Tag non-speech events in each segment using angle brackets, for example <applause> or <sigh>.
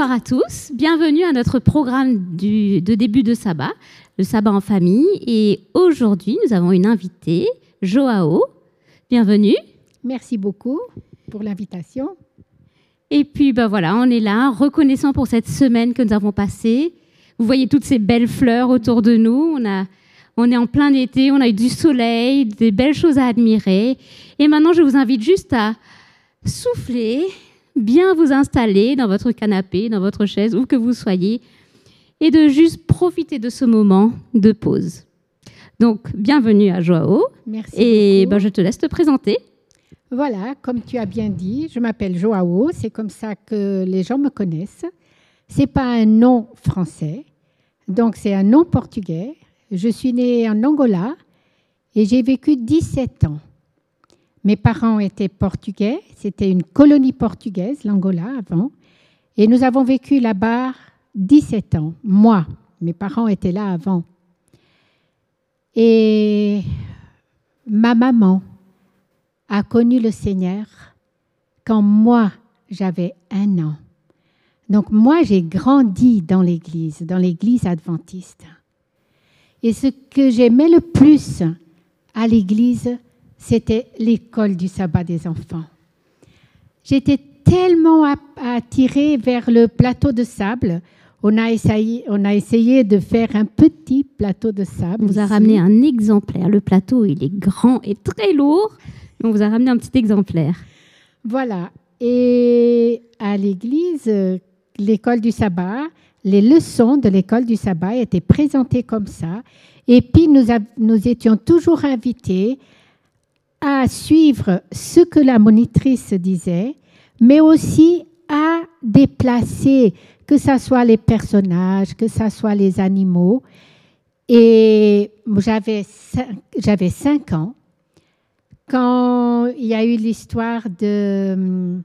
bonsoir à tous. Bienvenue à notre programme du, de début de sabbat, le sabbat en famille. Et aujourd'hui, nous avons une invitée, Joao. Bienvenue. Merci beaucoup pour l'invitation. Et puis, ben voilà, on est là, reconnaissant pour cette semaine que nous avons passée. Vous voyez toutes ces belles fleurs autour de nous. On, a, on est en plein été, on a eu du soleil, des belles choses à admirer. Et maintenant, je vous invite juste à souffler, bien vous installer dans votre canapé, dans votre chaise, où que vous soyez, et de juste profiter de ce moment de pause. Donc, bienvenue à Joao. Merci. Et ben, je te laisse te présenter. Voilà, comme tu as bien dit, je m'appelle Joao, c'est comme ça que les gens me connaissent. C'est pas un nom français, donc c'est un nom portugais. Je suis née en Angola et j'ai vécu 17 ans. Mes parents étaient portugais, c'était une colonie portugaise, l'Angola avant, et nous avons vécu là-bas 17 ans. Moi, mes parents étaient là avant. Et ma maman a connu le Seigneur quand moi, j'avais un an. Donc moi, j'ai grandi dans l'Église, dans l'Église adventiste. Et ce que j'aimais le plus à l'Église, c'était l'école du sabbat des enfants. J'étais tellement attirée vers le plateau de sable. On a, essayé, on a essayé de faire un petit plateau de sable. On vous a ici. ramené un exemplaire. Le plateau, il est grand et très lourd. On vous a ramené un petit exemplaire. Voilà. Et à l'église, l'école du sabbat, les leçons de l'école du sabbat étaient présentées comme ça. Et puis, nous, a- nous étions toujours invités à suivre ce que la monitrice disait, mais aussi à déplacer, que ce soit les personnages, que ce soit les animaux. Et j'avais cinq, ans quand il y a eu l'histoire de,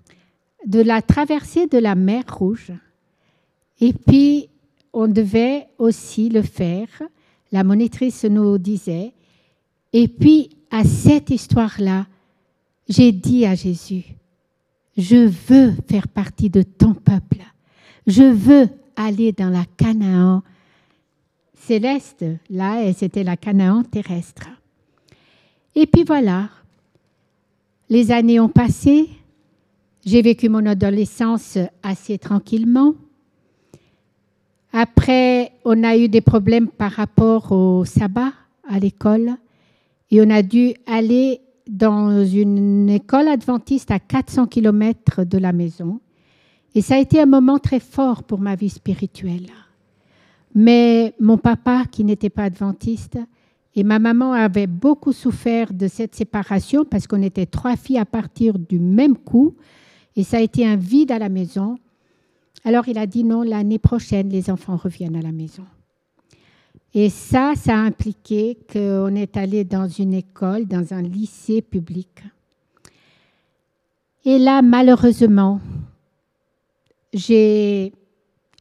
de la traversée de la mer Rouge. Et puis, on devait aussi le faire. La monitrice nous disait. Et puis, à cette histoire-là, j'ai dit à Jésus, je veux faire partie de ton peuple. Je veux aller dans la Canaan céleste, là, c'était la Canaan terrestre. Et puis voilà, les années ont passé, j'ai vécu mon adolescence assez tranquillement. Après, on a eu des problèmes par rapport au sabbat à l'école et on a dû aller dans une école adventiste à 400 km de la maison. Et ça a été un moment très fort pour ma vie spirituelle. Mais mon papa, qui n'était pas adventiste, et ma maman avait beaucoup souffert de cette séparation parce qu'on était trois filles à partir du même coup. Et ça a été un vide à la maison. Alors il a dit non, l'année prochaine, les enfants reviennent à la maison. Et ça, ça a impliqué qu'on est allé dans une école, dans un lycée public. Et là, malheureusement, j'ai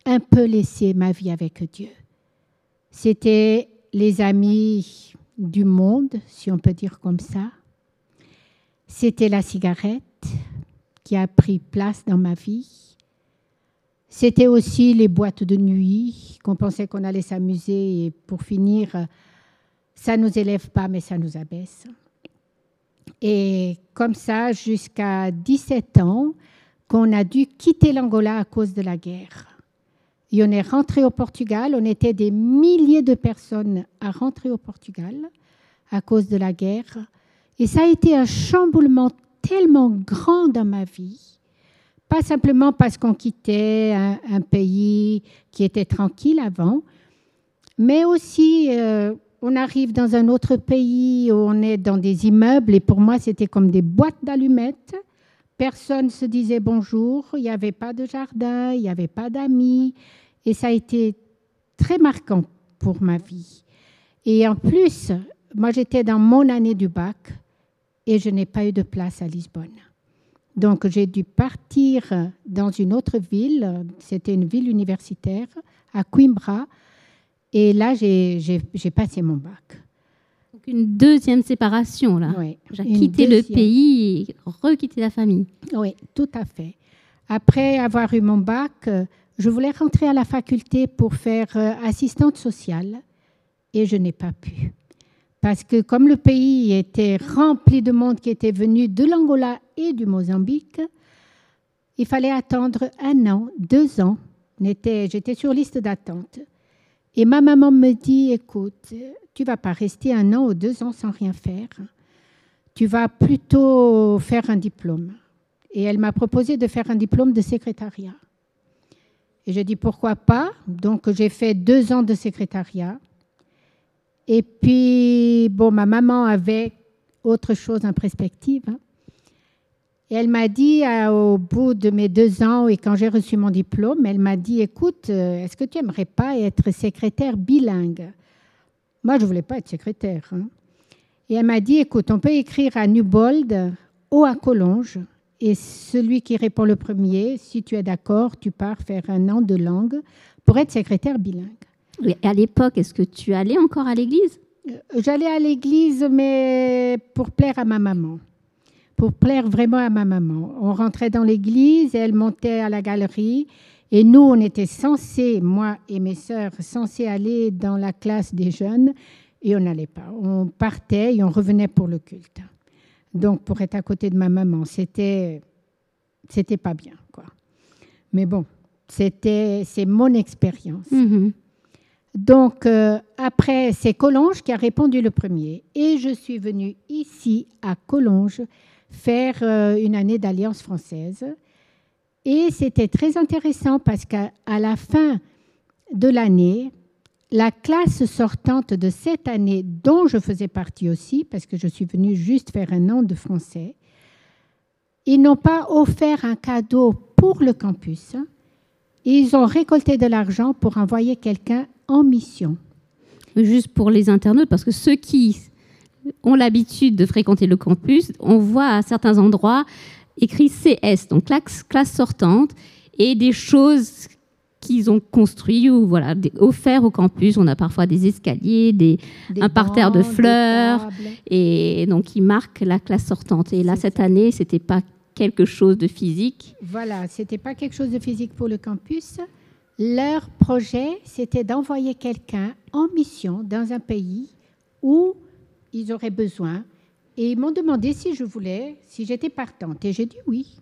un peu laissé ma vie avec Dieu. C'était les amis du monde, si on peut dire comme ça. C'était la cigarette qui a pris place dans ma vie. C'était aussi les boîtes de nuit qu'on pensait qu'on allait s'amuser et pour finir, ça nous élève pas mais ça nous abaisse. Et comme ça, jusqu'à 17 ans, qu'on a dû quitter l'Angola à cause de la guerre. Et on est rentré au Portugal. On était des milliers de personnes à rentrer au Portugal à cause de la guerre. Et ça a été un chamboulement tellement grand dans ma vie. Pas simplement parce qu'on quittait un, pays qui était tranquille avant, mais aussi euh, on arrive dans un autre pays où on est dans des immeubles et pour moi c'était comme des boîtes d'allumettes. Personne se disait bonjour, il n'y avait pas de jardin, il n'y avait pas d'amis. Et ça a été très marquant pour ma vie. Et en plus, moi j'étais dans mon année du bac et je n'ai pas eu de place à Lisbonne. Donc j'ai dû partir dans une autre ville, c'était une ville universitaire, à Coimbra, et là j'ai passé mon bac. Donc une deuxième séparation là. Oui, J'ai quitté le pays et requitté la famille. Oui, tout à fait. Après avoir eu mon bac, Je voulais rentrer à la faculté pour faire euh, assistante sociale et je n'ai pas pu. Parce que comme le pays était rempli de monde qui était venu de l'Angola et du Mozambique, il fallait attendre un an, deux ans. J'étais sur liste d'attente. Et ma maman me dit, écoute, tu vas pas rester un an ou deux ans sans rien faire. Tu vas plutôt faire un diplôme. Et elle m'a proposé de faire un diplôme de secrétariat. Et j'ai dit pourquoi pas? Donc j'ai fait deux ans de secrétariat. Et puis, bon, ma maman avait autre chose en perspective. Hein. Et elle m'a dit, au bout de mes deux ans, et quand j'ai reçu mon diplôme, elle m'a dit, écoute, euh, est-ce que tu aimerais pas être secrétaire bilingue? Moi, je voulais pas être secrétaire. Hein. Et elle m'a dit, écoute, on peut écrire à Newbold ou à Collonges. Et celui qui répond le premier, si tu es d'accord, tu pars faire un an de langue pour être secrétaire bilingue. À l'époque, est-ce que tu allais encore à l'église? Euh, J'allais à l'église, mais pour plaire à ma maman. Pour plaire vraiment à ma maman. On rentrait dans l'église, elle montait à la galerie. Et nous, on était censés, moi et mes sœurs, censés aller dans la classe des jeunes. Et on n'allait pas. On partait et on revenait pour le culte. Donc, pour être à côté de ma maman, c'était, c'était pas bien, quoi. Mais bon, c'était, c'est mon expérience. Mm-hmm. Donc, euh, après, c'est Collonges qui a répondu le premier. Et je suis venue ici, à Collonges, faire euh, une année d'Alliance française. Et c'était très intéressant parce qu'à la fin de l'année, la classe sortante de cette année, dont je faisais partie aussi, parce que je suis venue juste faire un an de français, ils n'ont pas offert un cadeau pour le campus. Ils ont récolté de l'argent pour envoyer quelqu'un en mission. Juste pour les internautes, parce que ceux qui ont l'habitude de fréquenter le campus, on voit à certains endroits écrit CS, donc classe, classe sortante, et des choses qu'ils ont construit ou voilà, offert au campus. On a parfois des escaliers, des, un parterre de fleurs, et donc ils marquent la classe sortante. Et là, cette année, c'était pas quelque chose de physique. Voilà, c'était pas quelque chose de physique pour le campus. Leur projet, c'était d'envoyer quelqu'un en mission dans un pays où ils auraient besoin. Et ils m'ont demandé si je voulais, si j'étais partante. Et j'ai dit oui.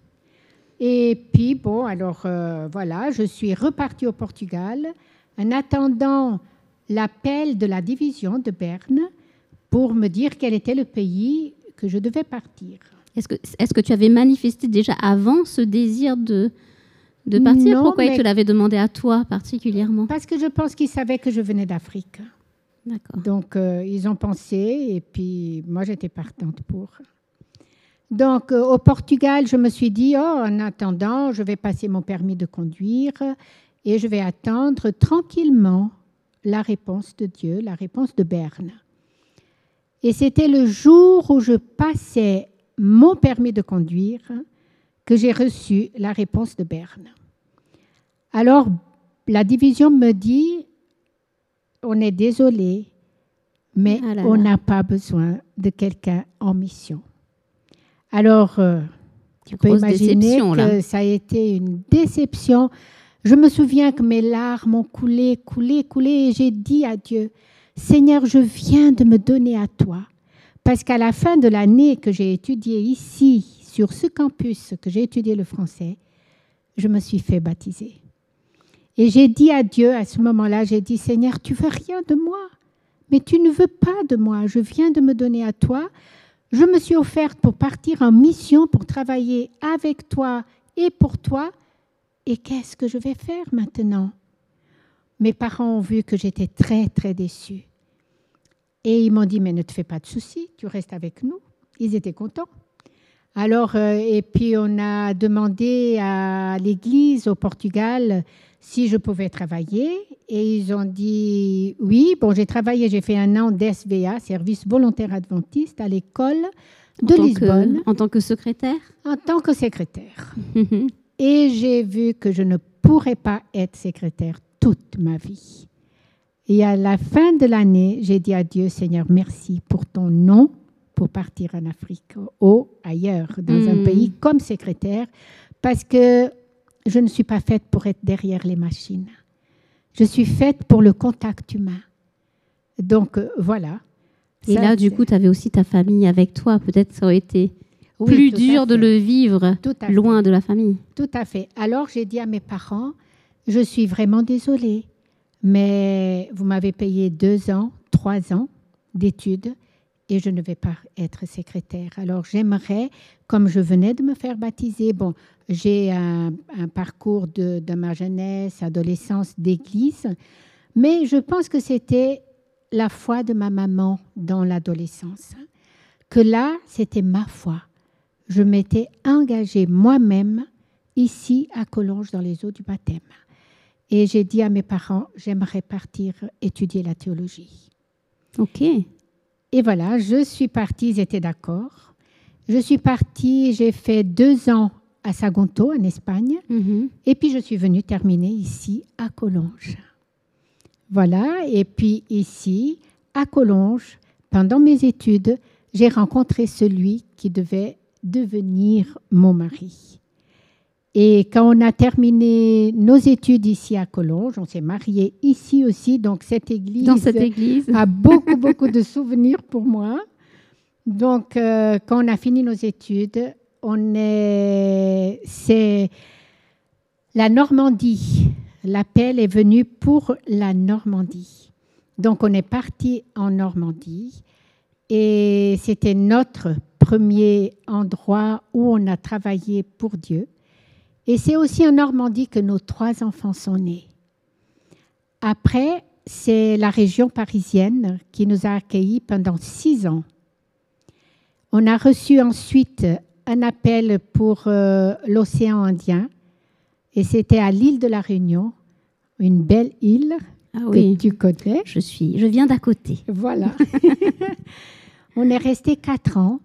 Et puis, bon, alors euh, voilà, je suis repartie au Portugal en attendant l'appel de la division de Berne pour me dire quel était le pays que je devais partir. Est-ce que, tu avais manifesté déjà avant ce désir de, de partir Pourquoi ils te l'avaient demandé à toi particulièrement Parce que je pense qu'ils savaient que je venais d'Afrique. D'accord. Donc, euh, ils ont pensé, et puis moi, j'étais partante pour. Donc, euh, au Portugal, je me suis dit, oh, en attendant, je vais passer mon permis de conduire et je vais attendre tranquillement la réponse de Dieu, la réponse de Berne. Et c'était le jour où je passais mon permis de conduire que j'ai reçu la réponse de Berne. Alors, la division me dit, on est désolé, mais ah on n'a pas besoin de quelqu'un en mission. Alors, euh, tu peux imaginer que ça a été une déception. Je me souviens que mes larmes ont coulé, coulé, coulé, et j'ai dit à Dieu, Seigneur, je viens de me donner à toi, parce qu'à la fin de l'année que j'ai étudié ici, sur ce campus que j'ai étudié le français, je me suis fait baptiser. Et j'ai dit à Dieu à ce moment-là, j'ai dit, Seigneur, tu veux rien de moi, mais tu ne veux pas de moi, je viens de me donner à toi, je me suis offerte pour partir en mission, pour travailler avec toi et pour toi. Et qu'est-ce que je vais faire maintenant? Mes parents ont vu que j'étais très, très déçue. Et ils m'ont dit, mais ne te fais pas de soucis, tu restes avec nous. Ils étaient contents. Alors, euh, et puis on a demandé à l'église au Portugal si je pouvais travailler. Et ils ont dit oui. Bon, j'ai travaillé, j'ai fait un an d'SVA, service volontaire adventiste, à l'école de Lisbonne. en tant que secrétaire? En tant que secrétaire. et j'ai vu que je ne pourrais pas être secrétaire toute ma vie. Et à la fin de l'année, j'ai dit à Dieu, Seigneur, merci pour ton nom pour partir en Afrique ou ailleurs, dans un hmm. pays comme secrétaire, parce que je ne suis pas faite pour être derrière les machines. Je suis faite pour le contact humain. Donc euh, voilà. Et Ça, là, du coup, tu avais aussi ta famille avec toi. Peut-être ça aurait été Oui, plus dur de le vivre fait. loin de la famille. Tout à fait. Alors j'ai dit à mes parents, je suis vraiment désolée, mais vous m'avez payé deux ans, trois ans d'études et je ne vais pas être secrétaire. Alors j'aimerais, comme je venais de me faire baptiser, bon, j'ai un, parcours de, ma jeunesse, adolescence d'église, mais je pense que c'était la foi de ma maman dans l'adolescence. Que là, c'était ma foi. Je m'étais engagée moi-même ici à Collonges dans les eaux du baptême. Et j'ai dit à mes parents, j'aimerais partir étudier la théologie. Ok. Et voilà, je suis partie, ils étaient d'accord. Je suis partie, j'ai fait deux ans à Sagunto, en Espagne, Mhm. et puis je suis venue terminer ici à Collonges. Voilà, et puis ici, à Collonges, pendant mes études, j'ai rencontré celui qui devait devenir mon mari. Et quand on a terminé nos études ici à Collonges, on s'est mariés ici aussi, donc cette église Dans cette église. a beaucoup, beaucoup de souvenirs pour moi. Donc, euh, quand on a fini nos études, on est, c'est la Normandie. L'appel est venu pour la Normandie. Donc, on est parti en Normandie et c'était notre premier endroit où on a travaillé pour Dieu. Et c'est aussi en Normandie que nos trois enfants sont nés. Après, c'est la région parisienne qui nous a accueillis pendant six ans. On a reçu ensuite un appel pour euh, l'océan Indien et c'était à l'île de la Réunion, une belle île Ah que oui. tu connais. Je suis, je viens d'à côté. Voilà. <laughs> <laughs> on est resté quatre ans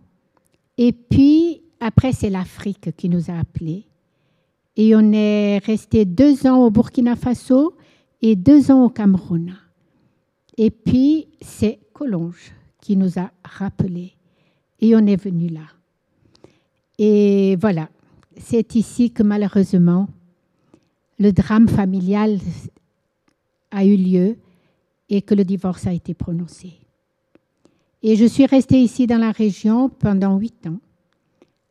et puis après c'est l'Afrique qui nous a appelés et on est resté deux ans au Burkina Faso et deux ans au Cameroun. Et puis c'est Collonges qui nous a rappelés et on est venu là. Et voilà, c'est ici que malheureusement le drame familial a eu lieu et que le divorce a été prononcé. Et je suis restée ici dans la région pendant huit ans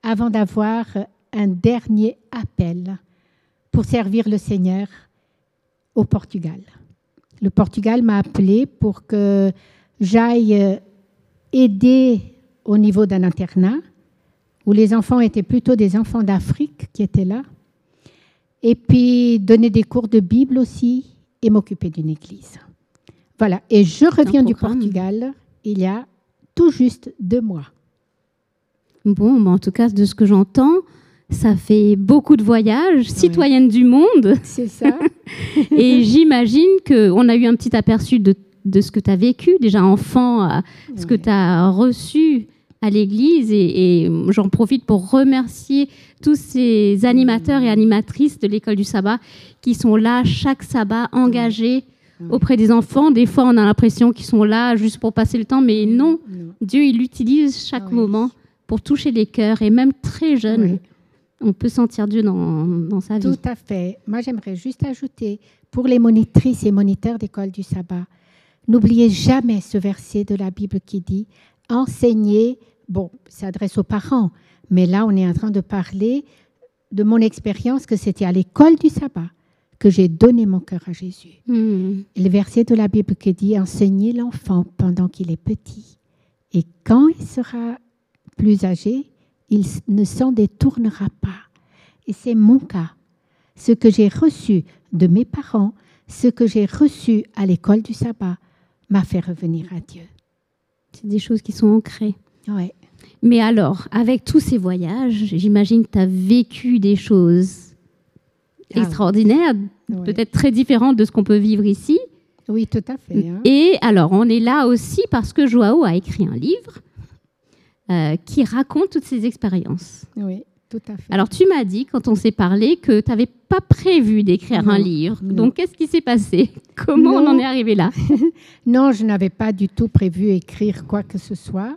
avant d'avoir un dernier appel pour servir le Seigneur au Portugal. Le Portugal m'a appelé pour que j'aille aider au niveau d'un internat où les enfants étaient plutôt des enfants d'Afrique qui étaient là, et puis donner des cours de Bible aussi et m'occuper d'une église. Voilà, et je reviens du. Portugal il y a tout juste deux mois. Bon, bah, en tout cas, de ce que j'entends, ça fait beaucoup de voyages, citoyenne du monde. C'est ça <laughs> Et j'imagine qu'on a eu un petit aperçu de, de ce que tu as vécu, déjà enfant, ce que tu as reçu à l'église. Et, et j'en profite pour remercier tous ces animateurs et animatrices de l'école du sabbat qui sont là chaque sabbat engagés auprès des enfants. Des fois, on a l'impression qu'ils sont là juste pour passer le temps, mais non, Non. Dieu, il utilise chaque Ah oui. moment pour toucher les cœurs. Et même très jeune, Oui. On peut sentir Dieu dans, dans sa vie. Tout à fait. Moi, j'aimerais juste ajouter, pour les monitrices et moniteurs d'école du sabbat, n'oubliez jamais ce verset de la Bible qui dit Enseignez, bon, ça s'adresse aux parents, mais là, on est en train de parler de mon expérience que c'était à l'école du sabbat que j'ai donné mon cœur à Jésus. Hmm. Le verset de la Bible qui dit Enseignez l'enfant pendant qu'il est petit, et quand il sera plus âgé, il ne s'en détournera pas. Et c'est mon cas. Ce que j'ai reçu de mes parents, ce que j'ai reçu à l'école du sabbat, m'a fait revenir à Dieu. C'est des choses qui sont ancrées. Ouais. Mais alors, avec tous ces voyages, j'imagine que tu as vécu des choses Ah, extraordinaires, ouais. peut-être très différentes de ce qu'on peut vivre ici. Oui, tout à fait. hein. Et alors, on est là aussi parce que Joao a écrit un livre euh, qui raconte toutes ces expériences. Oui, tout à fait. Alors, tu m'as dit, quand on s'est parlé, que tu n'avais pas prévu d'écrire Non, un livre. non. Donc, qu'est-ce qui s'est passé? Comment on en est arrivé là? <laughs> Non, je n'avais pas du tout prévu écrire quoi que ce soit.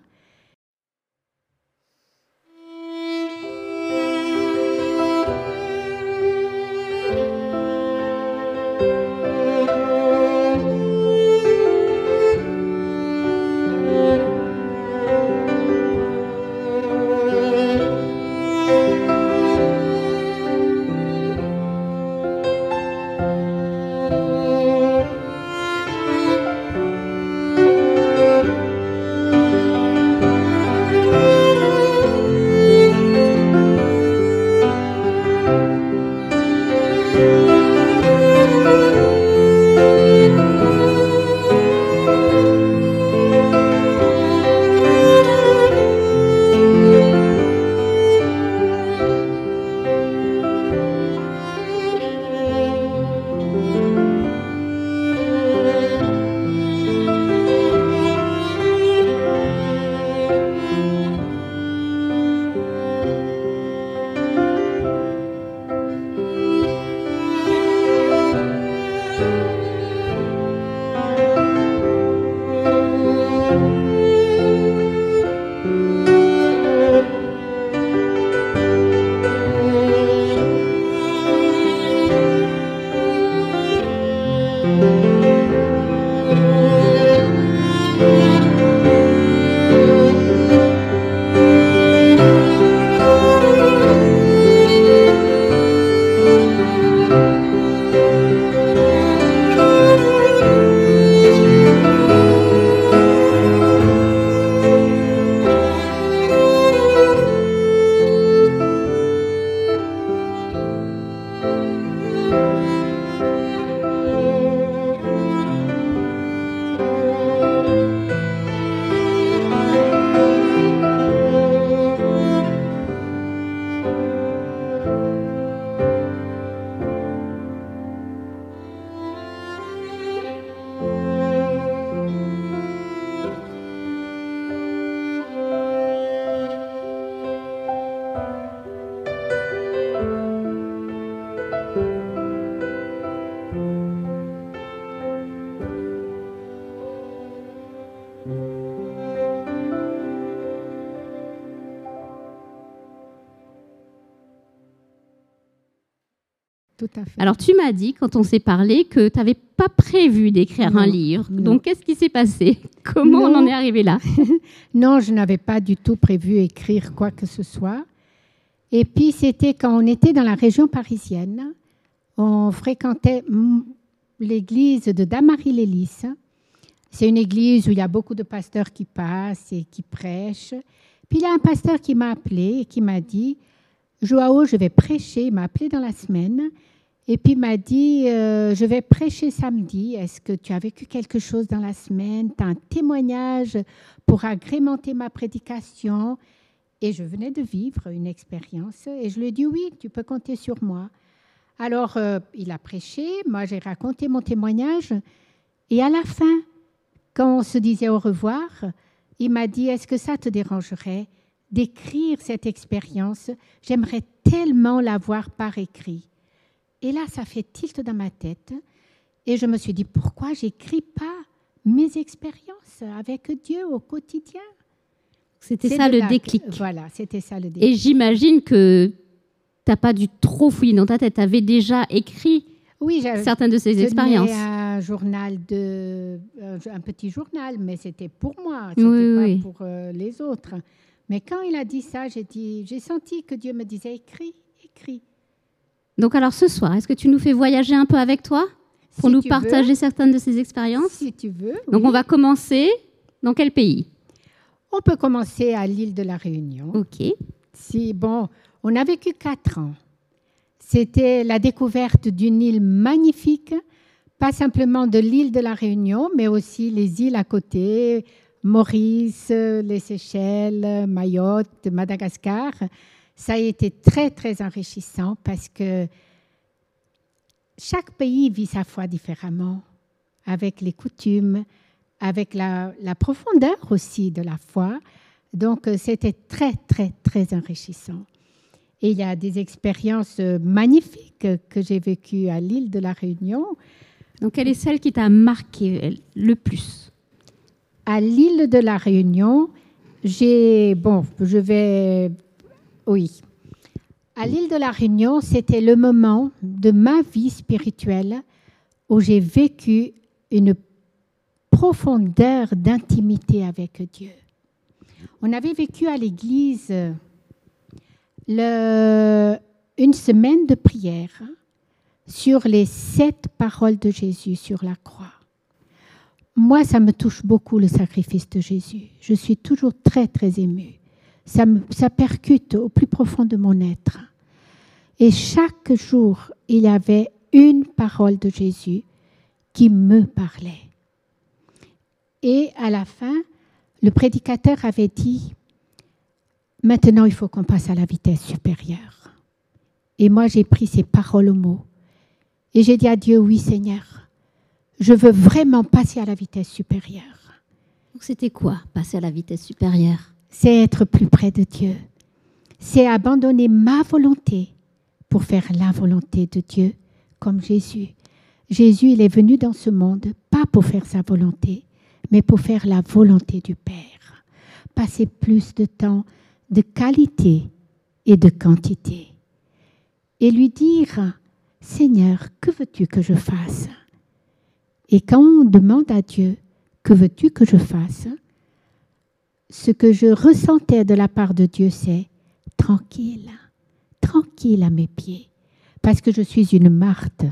Alors, tu m'as dit, quand on s'est parlé, que tu n'avais pas prévu d'écrire un livre. non. Donc, qu'est-ce qui s'est passé? Comment on en est arrivé là? <laughs> Non, je n'avais pas du tout prévu écrire quoi que ce soit. Et puis, c'était quand on était dans la région parisienne. On fréquentait l'église de Damary-Lélis. C'est une église où il y a beaucoup de pasteurs qui passent et qui prêchent. Puis, il y a un pasteur qui m'a appelé et qui m'a dit Joao, je vais prêcher. Il m'a appelé dans la semaine. Et puis, m'a dit euh, Je vais prêcher samedi. Est-ce que tu as vécu quelque chose dans la semaine? Tu as un témoignage pour agrémenter ma prédication? Et je venais de vivre une expérience et je lui ai dit oui, tu peux compter sur moi. Alors, euh, il a prêché, moi j'ai raconté mon témoignage et à la fin, quand on se disait au revoir, il m'a dit, est-ce que ça te dérangerait d'écrire cette expérience? J'aimerais tellement l'avoir par écrit. Et là, ça fait tilt dans ma tête et je me suis dit, pourquoi j'écris pas mes expériences avec Dieu au quotidien? C'était ça le que- déclic. Voilà, c'était ça le déclic. Et j'imagine que tu n'as pas dû trop fouiller dans ta tête. Tu avais déjà écrit oui, certaines de ces expériences. un journal de, euh, un petit journal, mais c'était pour moi, c'était Oui, pas oui. pour euh, les autres. Mais quand il a dit ça, j'ai dit, j'ai senti que Dieu me disait écris, écris. Donc, alors ce soir, est-ce que tu nous fais voyager un peu avec toi pour Si nous partager certaines de ces expériences si tu veux. Donc, oui. on va commencer dans quel pays? On peut commencer à l'île de la Réunion. Ok. Si bon, on a vécu quatre ans. C'était la découverte d'une île magnifique, pas simplement de l'île de la Réunion, mais aussi les îles à côté, Maurice, les Seychelles, Mayotte, Madagascar. Ça a été très, très enrichissant parce que chaque pays vit sa foi différemment, avec les coutumes, avec la, la profondeur aussi de la foi. Donc, euh, c'était très, très, très enrichissant. Et il y a des expériences euh, magnifiques que j'ai vécues à l'île de la Réunion. Donc, quelle est celle qui t'a marqué le plus? À l'île de la Réunion, j'ai. Bon, je vais. Oui. À l'île de la Réunion, c'était le moment de ma vie spirituelle où j'ai vécu une profondeur d'intimité avec Dieu. On avait vécu à l'église une semaine de prière sur les sept paroles de Jésus sur la croix. Moi, ça me touche beaucoup le sacrifice de Jésus. Je suis toujours très, très émue. Ça, me, ça percute au plus profond de mon être. Et chaque jour, il y avait une parole de Jésus qui me parlait. Et à la fin, le prédicateur avait dit, maintenant il faut qu'on passe à la vitesse supérieure. Et moi, j'ai pris ces paroles au mot. Et j'ai dit à Dieu, oui Seigneur, je veux vraiment passer à la vitesse supérieure. Donc, C'était quoi, passer à la vitesse supérieure? C'est être plus près de Dieu. C'est abandonner ma volonté pour faire la volonté de Dieu, comme Jésus. Jésus, il est venu dans ce monde, pas pour faire sa volonté, mais pour faire la volonté du Père. Passer plus de temps de qualité et de quantité. Et lui dire, Seigneur, que veux-tu que je fasse? Et quand on demande à Dieu, que veux-tu que je fasse? Ce que je ressentais de la part de Dieu, c'est tranquille, tranquille à mes pieds, parce que je suis une Marthe,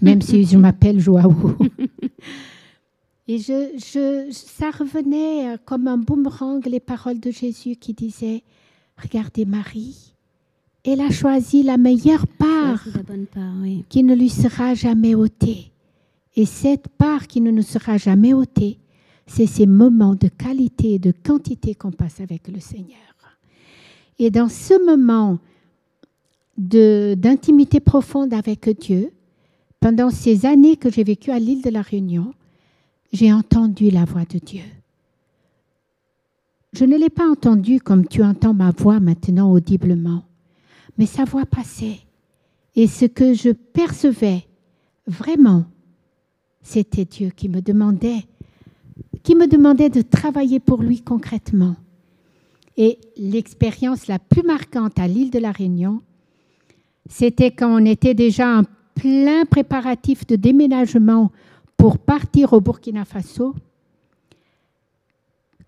même si je m'appelle Joao. <laughs> Et je, je, ça revenait comme un boomerang les paroles de Jésus qui disaient, regardez Marie, elle a choisi la meilleure part, La bonne part, oui. qui ne lui sera jamais ôtée. Et cette part qui ne nous sera jamais ôtée, c'est ces moments de qualité et de quantité qu'on passe avec le Seigneur. Et dans ce moment d'intimité profonde avec Dieu, pendant ces années que j'ai vécues à l'île de la Réunion, j'ai entendu la voix de Dieu. Je ne l'ai pas entendu comme tu entends ma voix maintenant audiblement, mais sa voix passait. Et ce que je percevais vraiment, c'était Dieu qui me demandait, qui me demandait de travailler pour lui concrètement. Et l'expérience la plus marquante à l'île de la Réunion, c'était quand on était déjà en plein préparatif de déménagement pour partir au Burkina Faso.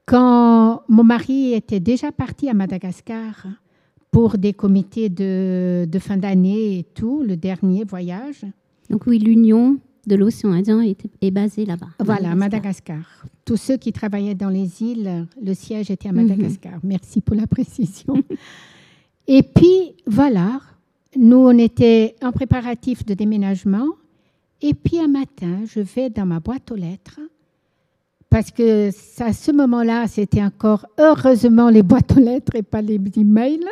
Quand mon mari était déjà parti à Madagascar pour des comités de, de fin d'année et tout, le dernier voyage, Donc oui, l'union de l'océan Indien est, est basée là-bas. Voilà, à Madagascar. Tous ceux qui travaillaient dans les îles, le siège était à Madagascar. Merci pour la précision. <laughs> Et puis, voilà, nous, on était en préparatif de déménagement. Et puis, un matin, je vais dans ma boîte aux lettres, parce que à ce moment-là, c'était encore heureusement les boîtes aux lettres et pas les emails,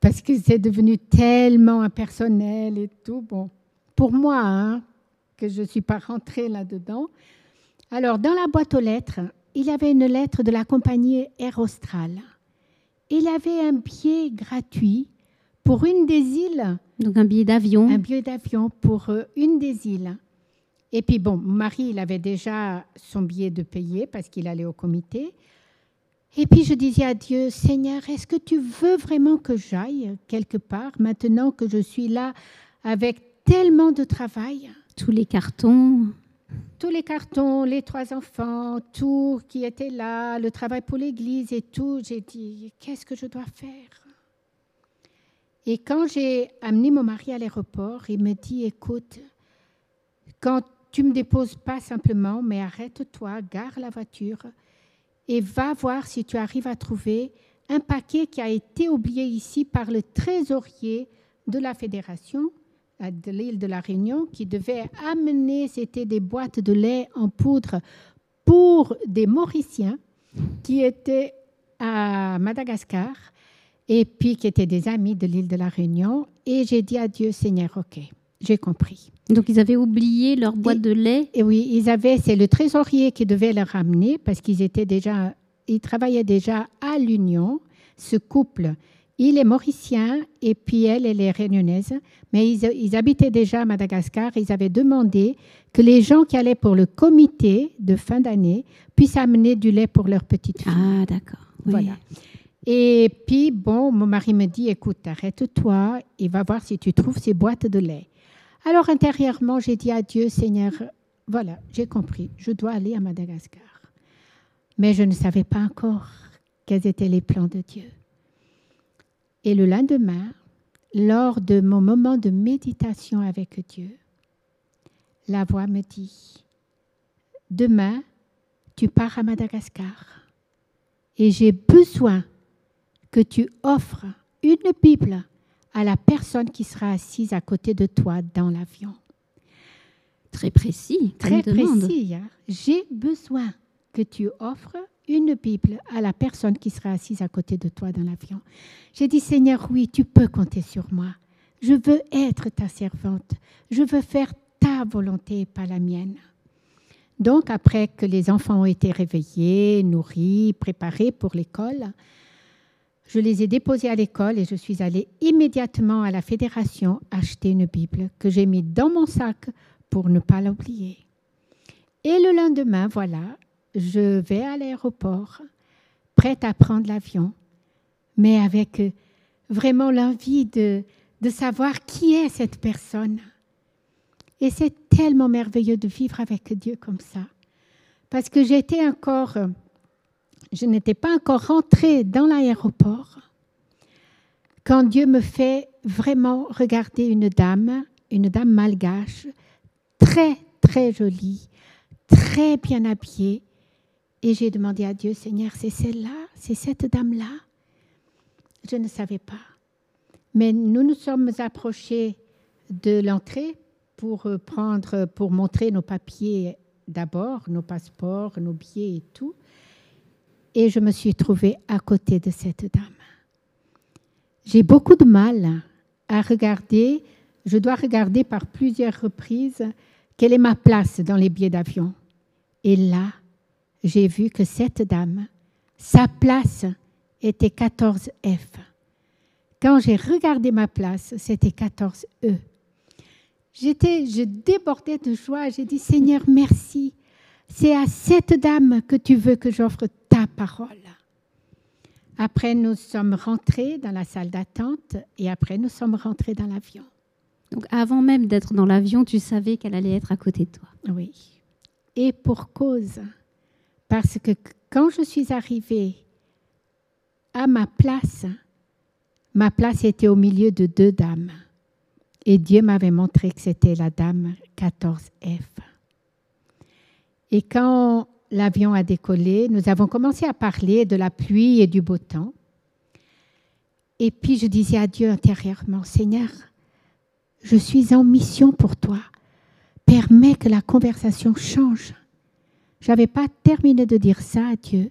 parce que c'est devenu tellement impersonnel et tout. Bon, pour moi, hein, que je ne suis pas rentrée là-dedans. Alors, dans la boîte aux lettres, il y avait une lettre de la compagnie Air Austral. Il y avait un billet gratuit pour une des îles, Donc un billet d'avion. un billet d'avion pour euh, une des îles. Et puis, bon, mon mari, il avait déjà son billet de payer parce qu'il allait au comité. Et puis, je disais à Dieu, Seigneur, est-ce que tu veux vraiment que j'aille quelque part maintenant que je suis là avec tellement de travail? Tous les cartons. tous les cartons, les trois enfants, tout qui était là, le travail pour l'église et tout, j'ai dit, qu'est-ce que je dois faire? Et quand j'ai amené mon mari à l'aéroport, il me dit, écoute, quand tu me déposes pas simplement, mais arrête-toi, gare la voiture et va voir si tu arrives à trouver un paquet qui a été oublié ici par le trésorier de la fédération de l'île de la Réunion qui devait amener, c'était des boîtes de lait en poudre pour des Mauriciens qui étaient à Madagascar et puis qui étaient des amis de l'île de la Réunion. Et j'ai dit à Dieu, Seigneur, ok, j'ai compris. Donc ils avaient oublié leur boîte Et- de lait? Et oui, ils avaient, c'est le trésorier qui devait les ramener parce qu'ils étaient déjà, ils travaillaient déjà à l'Union, ce couple. Il est mauricien et puis elle, elle est réunionnaise. Mais ils, ils habitaient déjà à Madagascar. Ils avaient demandé que les gens qui allaient pour le comité de fin d'année puissent amener du lait pour leur petite fille. Ah, d'accord. Oui. Voilà. Et puis, bon, mon mari me dit, écoute, arrête-toi et va voir si tu trouves ces boîtes de lait. Alors, intérieurement, j'ai dit à Dieu, Seigneur, voilà, j'ai compris, je dois aller à Madagascar. Mais je ne savais pas encore quels étaient les plans de Dieu. Et le lendemain, lors de mon moment de méditation avec Dieu, la voix me dit, demain, tu pars à Madagascar et j'ai besoin que tu offres une Bible à la personne qui sera assise à côté de toi dans l'avion. Très précis. Très précis. hein. J'ai besoin que tu offres une Bible à la personne qui sera assise à côté de toi dans l'avion. J'ai dit, Seigneur, oui, tu peux compter sur moi. Je veux être ta servante. Je veux faire ta volonté et pas la mienne. Donc, après que les enfants ont été réveillés, nourris, préparés pour l'école, je les ai déposés à l'école et je suis allée immédiatement à la fédération acheter une Bible que j'ai mis dans mon sac pour ne pas l'oublier. Et le lendemain, voilà, je vais à l'aéroport, prête à prendre l'avion, mais avec euh, vraiment l'envie de, de savoir qui est cette personne. Et c'est tellement merveilleux de vivre avec Dieu comme ça. Parce que j'étais encore, je n'étais pas encore rentrée dans l'aéroport quand Dieu me fait vraiment regarder une dame, une dame malgache, très, très jolie, très bien habillée. Et j'ai demandé à Dieu, Seigneur, c'est celle-là, c'est cette dame-là. Je ne savais pas. Mais nous nous sommes approchés de l'entrée pour euh, prendre, pour montrer nos papiers d'abord, nos passeports, nos billets et tout. Et je me suis trouvée à côté de cette dame. J'ai beaucoup de mal à regarder, je dois regarder par plusieurs reprises quelle est ma place dans les billets d'avion. Et là, j'ai vu que cette dame, sa place était 14F. Quand j'ai regardé ma place, c'était 14E. J'étais, je débordais de joie. J'ai dit, Seigneur, merci. C'est à cette dame que tu veux que j'offre ta parole. Après, nous sommes rentrés dans la salle d'attente et après, nous sommes rentrés dans l'avion. Donc, avant même d'être dans l'avion, tu savais qu'elle allait être à côté de toi. Oui. Et pour cause, parce que quand je suis arrivée à ma place, ma place était au milieu de deux dames. Et Dieu m'avait montré que c'était la dame 14F. Et quand l'avion a décollé, nous avons commencé à parler de la pluie et du beau temps. Et puis je disais à Dieu intérieurement, Seigneur, je suis en mission pour toi. Permets que la conversation change. Je n'avais pas terminé de dire ça à Dieu,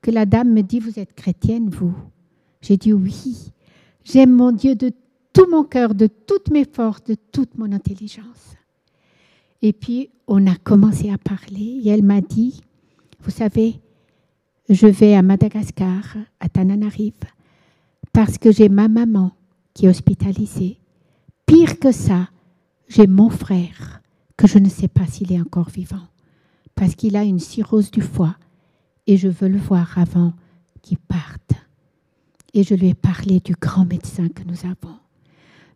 que la dame me dit, vous êtes chrétienne, vous J'ai dit oui. J'aime mon Dieu de tout mon cœur, de toutes mes forces, de toute mon intelligence. Et puis, on a commencé à parler et elle m'a dit, vous savez, je vais à Madagascar, à Tananarive, parce que j'ai ma maman qui est hospitalisée. Pire que ça, j'ai mon frère, que je ne sais pas s'il est encore vivant, parce qu'il a une cirrhose du foie et je veux le voir avant qu'il parte. Et je lui ai parlé du grand médecin que nous avons.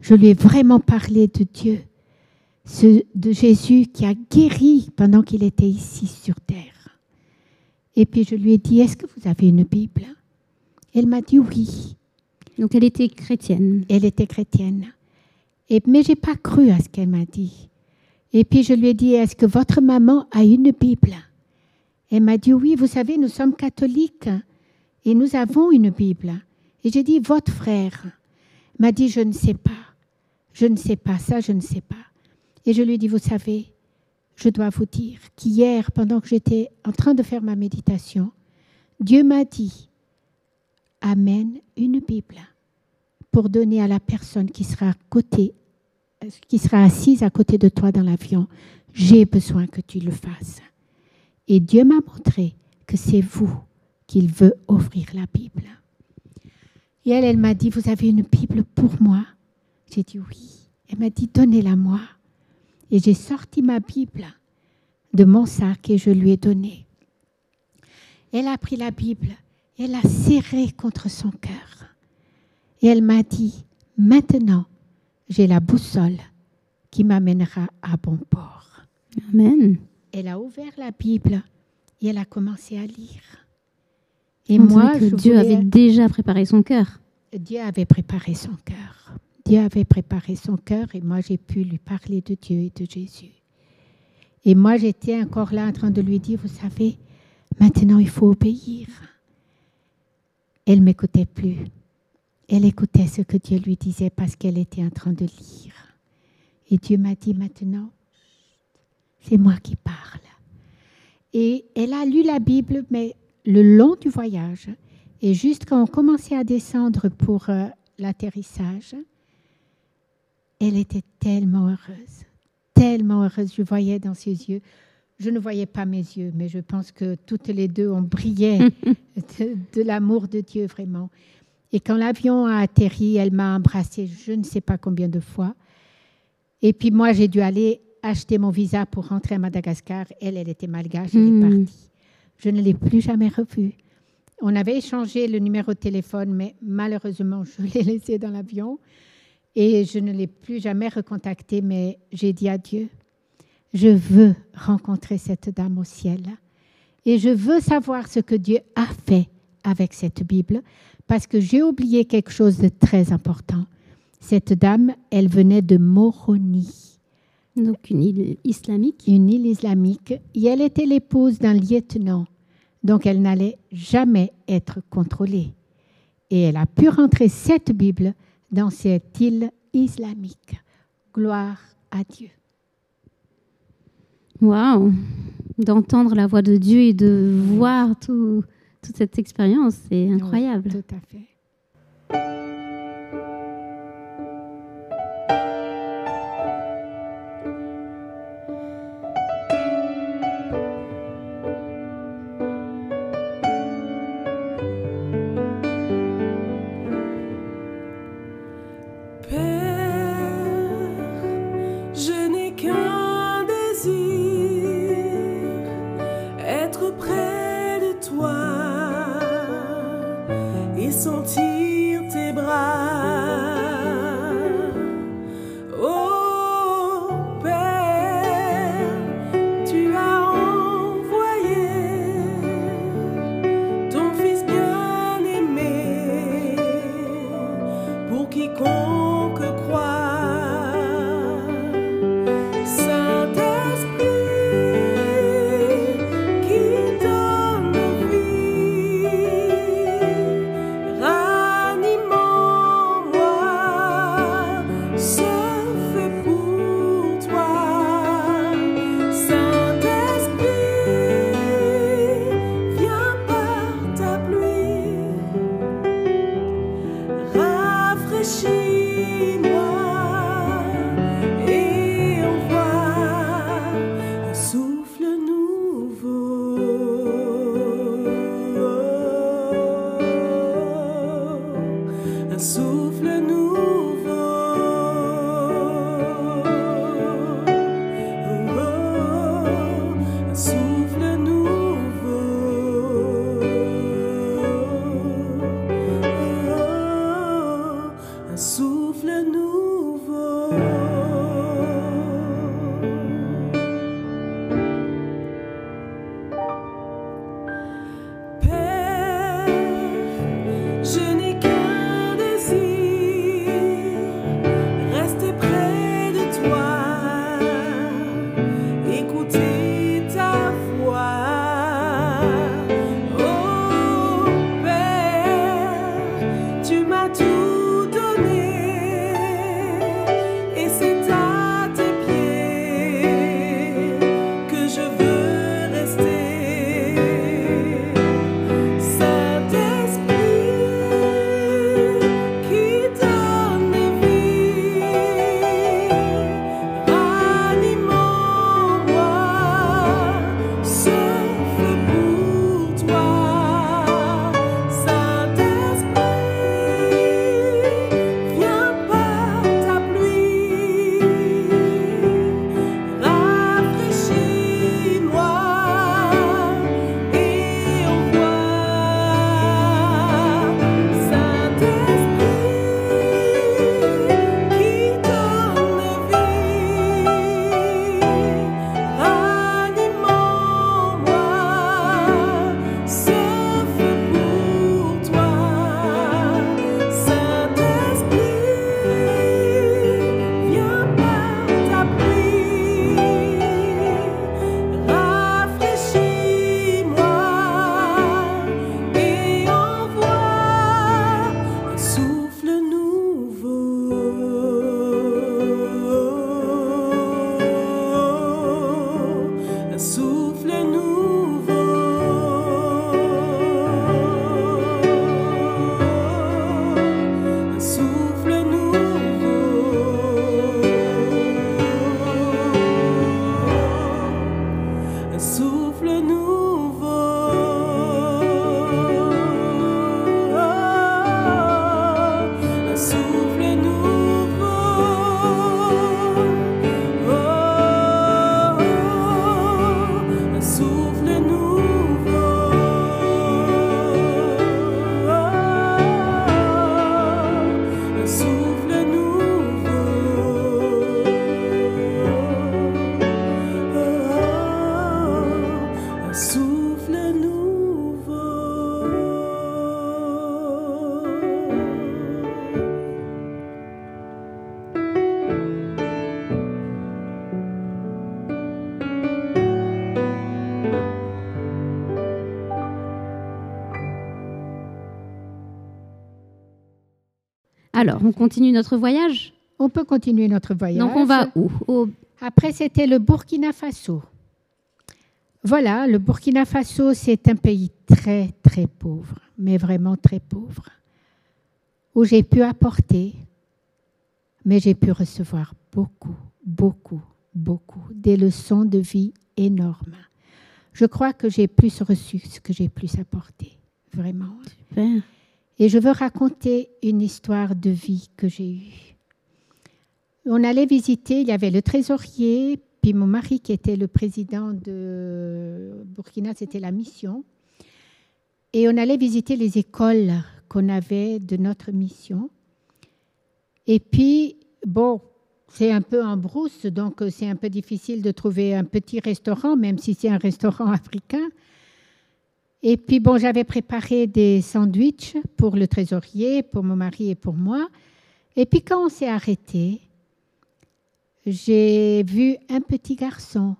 Je lui ai vraiment parlé de Dieu, de Jésus qui a guéri pendant qu'il était ici sur terre. Et puis je lui ai dit, est-ce que vous avez une Bible? Elle m'a dit oui. Donc elle était chrétienne. Elle était chrétienne. Et, mais je n'ai pas cru à ce qu'elle m'a dit. Et puis je lui ai dit, est-ce que votre maman a une Bible? Elle m'a dit, oui, vous savez, nous sommes catholiques et nous avons une Bible. Et j'ai dit, votre frère m'a dit, je ne sais pas. Je ne sais pas, ça, je ne sais pas. Et je lui ai dit, vous savez, je dois vous dire qu'hier, pendant que j'étais en train de faire ma méditation, Dieu m'a dit, amène une Bible pour donner à la personne qui sera à côté, qui sera assise à côté de toi dans l'avion? J'ai besoin que tu le fasses. Et Dieu m'a montré que c'est vous qu'il veut offrir la Bible. Et elle, elle m'a dit, vous avez une Bible pour moi? J'ai dit oui. Elle m'a dit, donnez-la moi. Et j'ai sorti ma Bible de mon sac et je lui ai donné. Elle a pris la Bible, elle l'a serrée contre son cœur. Et elle m'a dit, maintenant, j'ai la boussole qui m'amènera à bon port. Amen. Elle a ouvert la Bible et elle a commencé à lire. Et moi, que Dieu avait déjà préparé son cœur. Dieu avait préparé son cœur. Dieu avait préparé son cœur et moi j'ai pu lui parler de Dieu et de Jésus. Et moi j'étais encore là en train de lui dire, vous savez, maintenant il faut obéir. Elle m'écoutait plus. Elle écoutait ce que Dieu lui disait parce qu'elle était en train de lire. Et Dieu m'a dit maintenant, c'est moi qui parle. Et elle a lu la Bible, mais le long du voyage, et juste quand on commençait à descendre pour euh, l'atterrissage, elle était tellement heureuse, tellement heureuse. Je voyais dans ses yeux. Je ne voyais pas mes yeux, mais je pense que toutes les deux, on brillait <laughs> de, de l'amour de Dieu vraiment. Et quand l'avion a atterri, elle m'a embrassée je ne sais pas combien de fois. Et puis moi, j'ai dû aller acheter mon visa pour rentrer à Madagascar. Elle, elle était malgache, elle est Hmm. partie. Je ne l'ai plus jamais revue. On avait échangé le numéro de téléphone, mais malheureusement, je l'ai laissé dans l'avion et je ne l'ai plus jamais recontacté. Mais j'ai dit à Dieu, je veux rencontrer cette dame au ciel. Et je veux savoir ce que Dieu a fait avec cette Bible, parce que j'ai oublié quelque chose de très important. Cette dame, elle venait de Moroni. Donc une île islamique. Une île islamique. Et elle était l'épouse d'un lieutenant. Donc elle n'allait jamais être contrôlée. Et elle a pu rentrer cette Bible dans cette île islamique. Gloire à Dieu. Waouh D'entendre la voix de Dieu et de voir tout, toute cette expérience, c'est incroyable. tout à fait. nous. Alors, on continue notre voyage? On peut continuer notre voyage. Donc, on va où? Au- Après, c'était le Burkina Faso. Voilà, le Burkina Faso, c'est un pays très, très pauvre, mais vraiment très pauvre, où j'ai pu apporter, mais j'ai pu recevoir beaucoup, beaucoup, beaucoup, des leçons de vie énormes. Je crois que j'ai plus reçu ce que j'ai plus apporté, vraiment. Super. Et je veux raconter une histoire de vie que j'ai eue. On allait visiter, il y avait le trésorier, puis mon mari qui était le président de Burkina, c'était la mission. Et on allait visiter les écoles qu'on avait de notre mission. Et puis, bon, c'est un peu en brousse, donc c'est un peu difficile de trouver un petit restaurant, même si c'est un restaurant <laughs> africain. Et puis, bon, j'avais préparé des sandwichs pour le trésorier, pour mon mari et pour moi. Et puis, quand on s'est arrêté, j'ai vu un petit garçon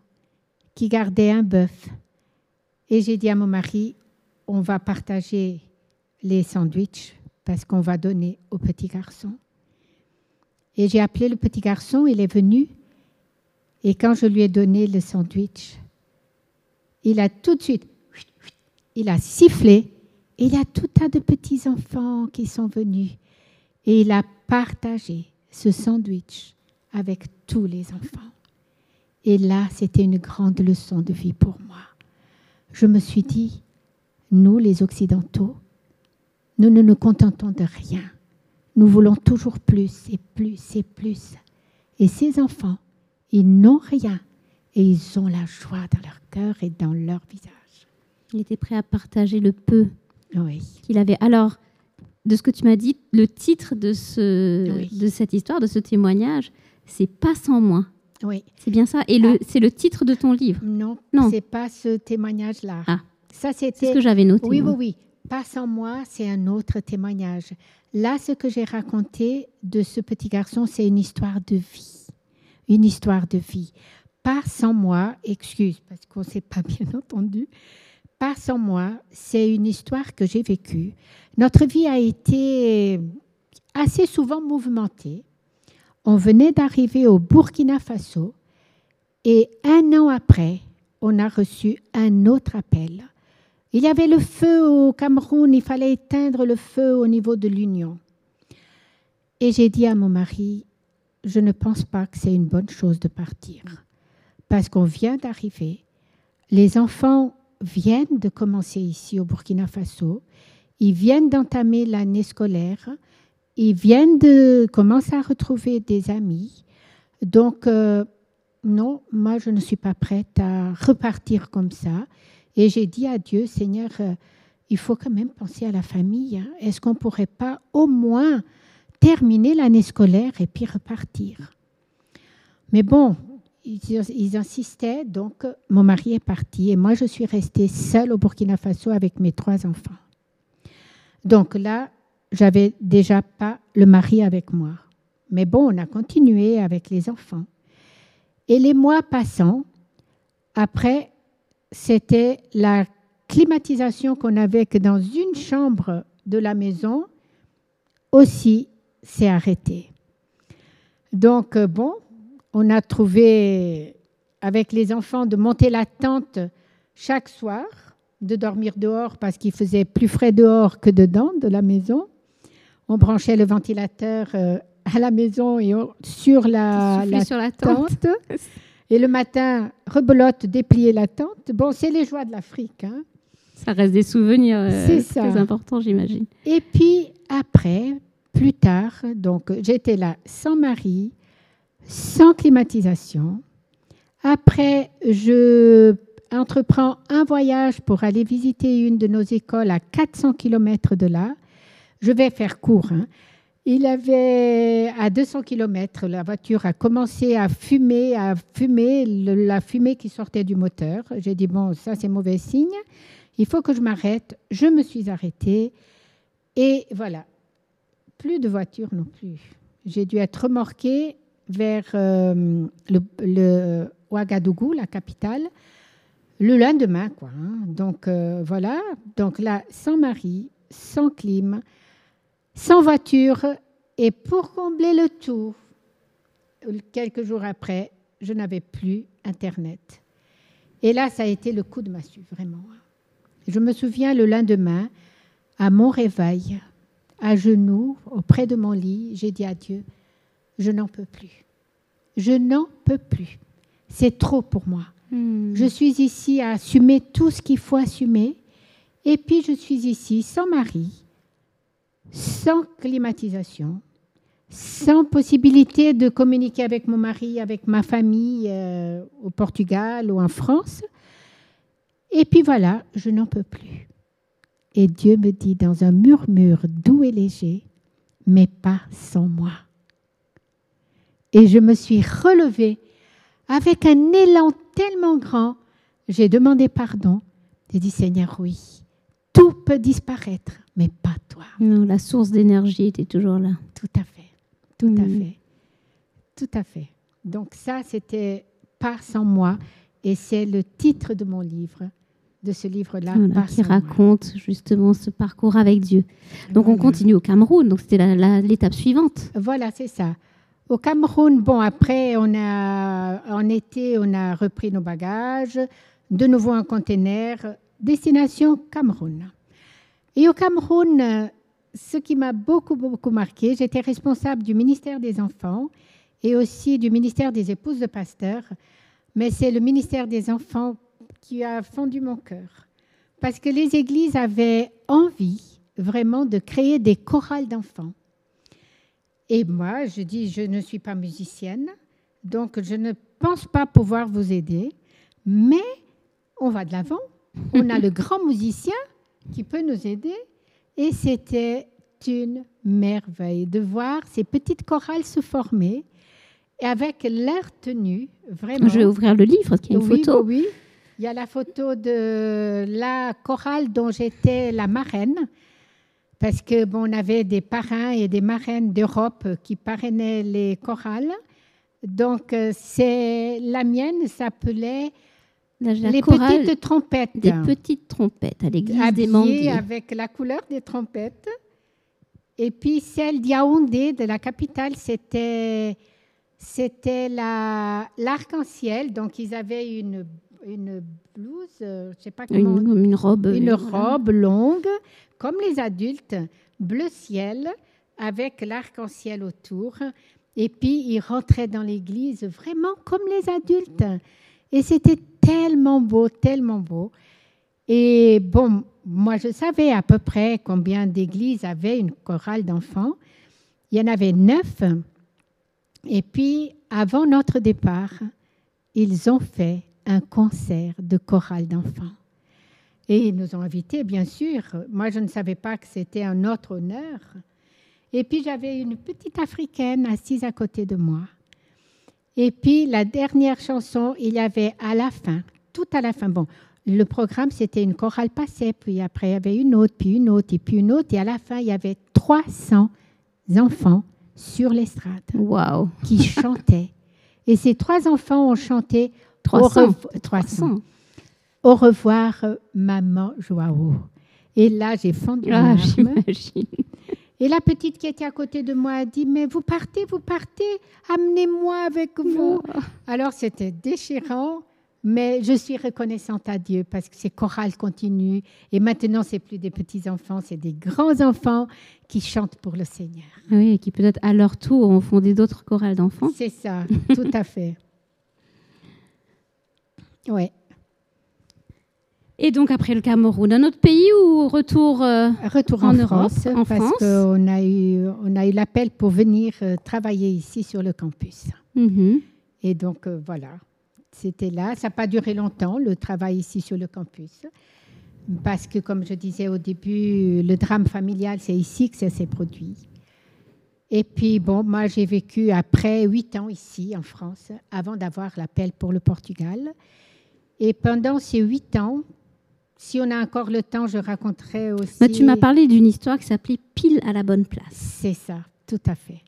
qui gardait un bœuf. Et j'ai dit à mon mari, on va partager les sandwichs parce qu'on va donner au petit garçon. Et j'ai appelé le petit garçon, il est venu. Et quand je lui ai donné le sandwich, il a tout de suite, il a sifflé. Et il y a tout un tas de petits enfants qui sont venus. Et il a partagé ce sandwich avec tous les enfants. Et là, c'était une grande leçon de vie pour moi. Je me suis dit, nous, les Occidentaux, nous ne nous contentons de rien. Nous voulons toujours plus et plus et plus. Et ces enfants, ils n'ont rien et ils ont la joie dans leur cœur et dans leur visage. Il était prêt à partager le peu Oui, qu'il avait. Alors, de ce que tu m'as dit, le titre de, ce, Oui. de cette histoire, de ce témoignage, c'est Pas sans moi. oui. C'est bien ça? Et le, c'est le titre de ton livre? Non, Non. c'est pas ce témoignage-là. Ah. Ça, C'est c'était ce que j'avais noté. Oui, oui, oui. Pas sans moi, c'est un autre témoignage. Là, ce que j'ai raconté de ce petit garçon, c'est une histoire de vie. Une histoire de vie. Pas sans moi, excuse, parce qu'on ne s'est pas <laughs> bien entendu. Pas sans moi, c'est une histoire que j'ai vécue. Notre vie a été assez souvent mouvementée. On venait d'arriver au Burkina Faso et un an après, on a reçu un autre appel. Il y avait le feu au Cameroun, il fallait éteindre le feu au niveau de l'Union. Et j'ai dit à mon mari, je ne pense pas que c'est une bonne chose de partir, parce qu'on vient d'arriver, les enfants viennent de commencer ici au Burkina Faso, ils viennent d'entamer l'année scolaire, ils viennent de commencer à retrouver des amis. Donc, euh, non, moi, je ne suis pas prête à repartir comme ça. Et j'ai dit à Dieu, Seigneur, euh, il faut quand même penser à la famille. hein. Est-ce qu'on ne pourrait pas au moins terminer l'année scolaire et puis repartir? Mais bon, ils, insistaient, donc mon mari est parti et moi, je suis restée seule au Burkina Faso avec mes trois enfants. Donc là, j'avais déjà pas le mari avec moi. Mais bon, on a continué avec les enfants. Et les mois passant, après, c'était la climatisation qu'on avait que dans une chambre de la maison aussi s'est arrêtée. Donc, euh, bon, on a trouvé avec les enfants de monter la tente chaque soir, de dormir dehors parce qu'il faisait plus frais dehors que dedans de la maison. On branchait le ventilateur euh, à la maison et on- sur la, Souffler la sur la tente. Et le matin, rebelote, déplier la tente. Bon, c'est les joies de l'Afrique. hein. Ça reste des souvenirs euh, très importants, j'imagine. Et puis après, plus tard, donc j'étais là sans mari, sans climatisation. Après, je entreprends un voyage pour aller visiter une de nos écoles à 400 km de là. Je vais faire court. hein. Il avait à 200 km, la voiture a commencé à fumer, à fumer, la fumée qui sortait du moteur. J'ai dit, bon, ça c'est mauvais signe. Il faut que je m'arrête. Je me suis arrêtée. Et voilà, plus de voiture non plus. J'ai dû être remorquée vers euh, le, Ouagadougou, la capitale, le lendemain. Quoi, hein. Donc euh, voilà, donc là, sans mari, sans clim, sans voiture. Et pour combler le tout, quelques jours après, je n'avais plus Internet. Et là, ça a été le coup de massue, vraiment. Je me souviens le lendemain, à mon réveil, à genoux, auprès de mon lit, j'ai dit à Dieu, je n'en peux plus. Je n'en peux plus. C'est trop pour moi. Hmm. Je suis ici à assumer tout ce qu'il faut assumer. Et puis je suis ici sans mari, sans climatisation, sans possibilité de communiquer avec mon mari, avec ma famille euh, au Portugal ou en France. Et puis voilà, je n'en peux plus. Et Dieu me dit dans un murmure doux et léger, mais pas sans moi. Et je me suis relevée avec un élan tellement grand, j'ai demandé pardon. J'ai dit, Seigneur, oui, tout peut disparaître, mais pas toi. Non, la source d'énergie était toujours là. Tout à fait, tout à mm. fait, tout à fait. Donc ça, c'était Pas sans moi, et c'est le titre de mon livre, de ce livre-là. qui raconte justement ce parcours avec Dieu. Donc on continue au Cameroun, donc c'était l'étape suivante. Voilà, c'est ça. Au Cameroun, bon, après, on a, en été, on a repris nos bagages, de nouveau un conteneur, destination Cameroun. Et au Cameroun, ce qui m'a beaucoup, beaucoup marqué, j'étais responsable du ministère des Enfants et aussi du ministère des Épouses de Pasteur, mais c'est le ministère des Enfants qui a fendu mon cœur. Parce que les églises avaient envie vraiment de créer des chorales d'enfants. Et moi, je dis, je ne suis pas musicienne, donc je ne pense pas pouvoir vous aider, mais on va de l'avant. On a <laughs> le grand musicien qui peut nous aider. Et c'était une merveille de voir ces petites chorales se former et avec l'air tenue, vraiment. Je vais ouvrir le livre, qui est une photo. Oui, il y a la photo de la chorale dont j'étais la marraine parce que bon, on avait des parrains et des marraines d'Europe qui parrainaient les chorales. Donc, euh, c'est la mienne s'appelait les petites trompettes. Des petites trompettes à l'église des Manguiers. avec la couleur des trompettes. Et puis celle d'Yaoundé, de la capitale, c'était c'était l'arc-en-ciel. Donc ils avaient une une blouse, euh, je sais pas comment. Une, une robe. Une robe longue comme les adultes, bleu ciel, avec l'arc-en-ciel autour. Et puis, ils rentraient dans l'église vraiment comme les adultes. Et c'était tellement beau, tellement beau. Et bon, moi, je savais à peu près combien d'églises avaient une chorale d'enfants. Il y en avait neuf. Et puis, avant notre départ, ils ont fait un concert de chorale d'enfants. Et ils nous ont invités, bien sûr. Moi, je ne savais pas que c'était un autre honneur. Et puis, j'avais une petite africaine assise à côté de moi. Et puis, la dernière chanson, il y avait à la fin, tout à la fin, bon, le programme, c'était une chorale passée, puis après, il y avait une autre, puis une autre, et puis une autre, et à la fin, il y avait 300 enfants sur l'estrade wow. qui chantaient. Et ces trois enfants ont chanté 300. 300. Au revoir, maman Joao. Et là, j'ai fendu ah, Et la petite qui était à côté de moi a dit Mais vous partez, vous partez, amenez-moi avec vous. Alors c'était déchirant, mais je suis reconnaissante à Dieu parce que ces chorales continuent. Et maintenant, c'est plus des petits enfants, c'est des grands enfants qui chantent pour le Seigneur. Oui, et qui peut-être à leur tour ont fondé d'autres chorales d'enfants. C'est ça, tout à fait. Oui. Et donc après le Cameroun, un autre pays ou retour, euh, retour en, France, parce qu'on a eu, on a eu l'appel pour venir euh, travailler ici sur le campus. Mhm. Et donc euh, voilà, c'était là. Ça n'a pas duré longtemps le travail ici sur le campus, parce que comme je disais au début, le drame familial, c'est ici que ça s'est produit. Et puis bon, moi j'ai vécu après huit ans ici en France, avant d'avoir l'appel pour le Portugal. Et pendant ces huit ans, si on a encore le temps, je raconterai aussi. Bah, tu m'as parlé d'une histoire qui s'appelait Pile à la bonne place. C'est ça, tout à fait.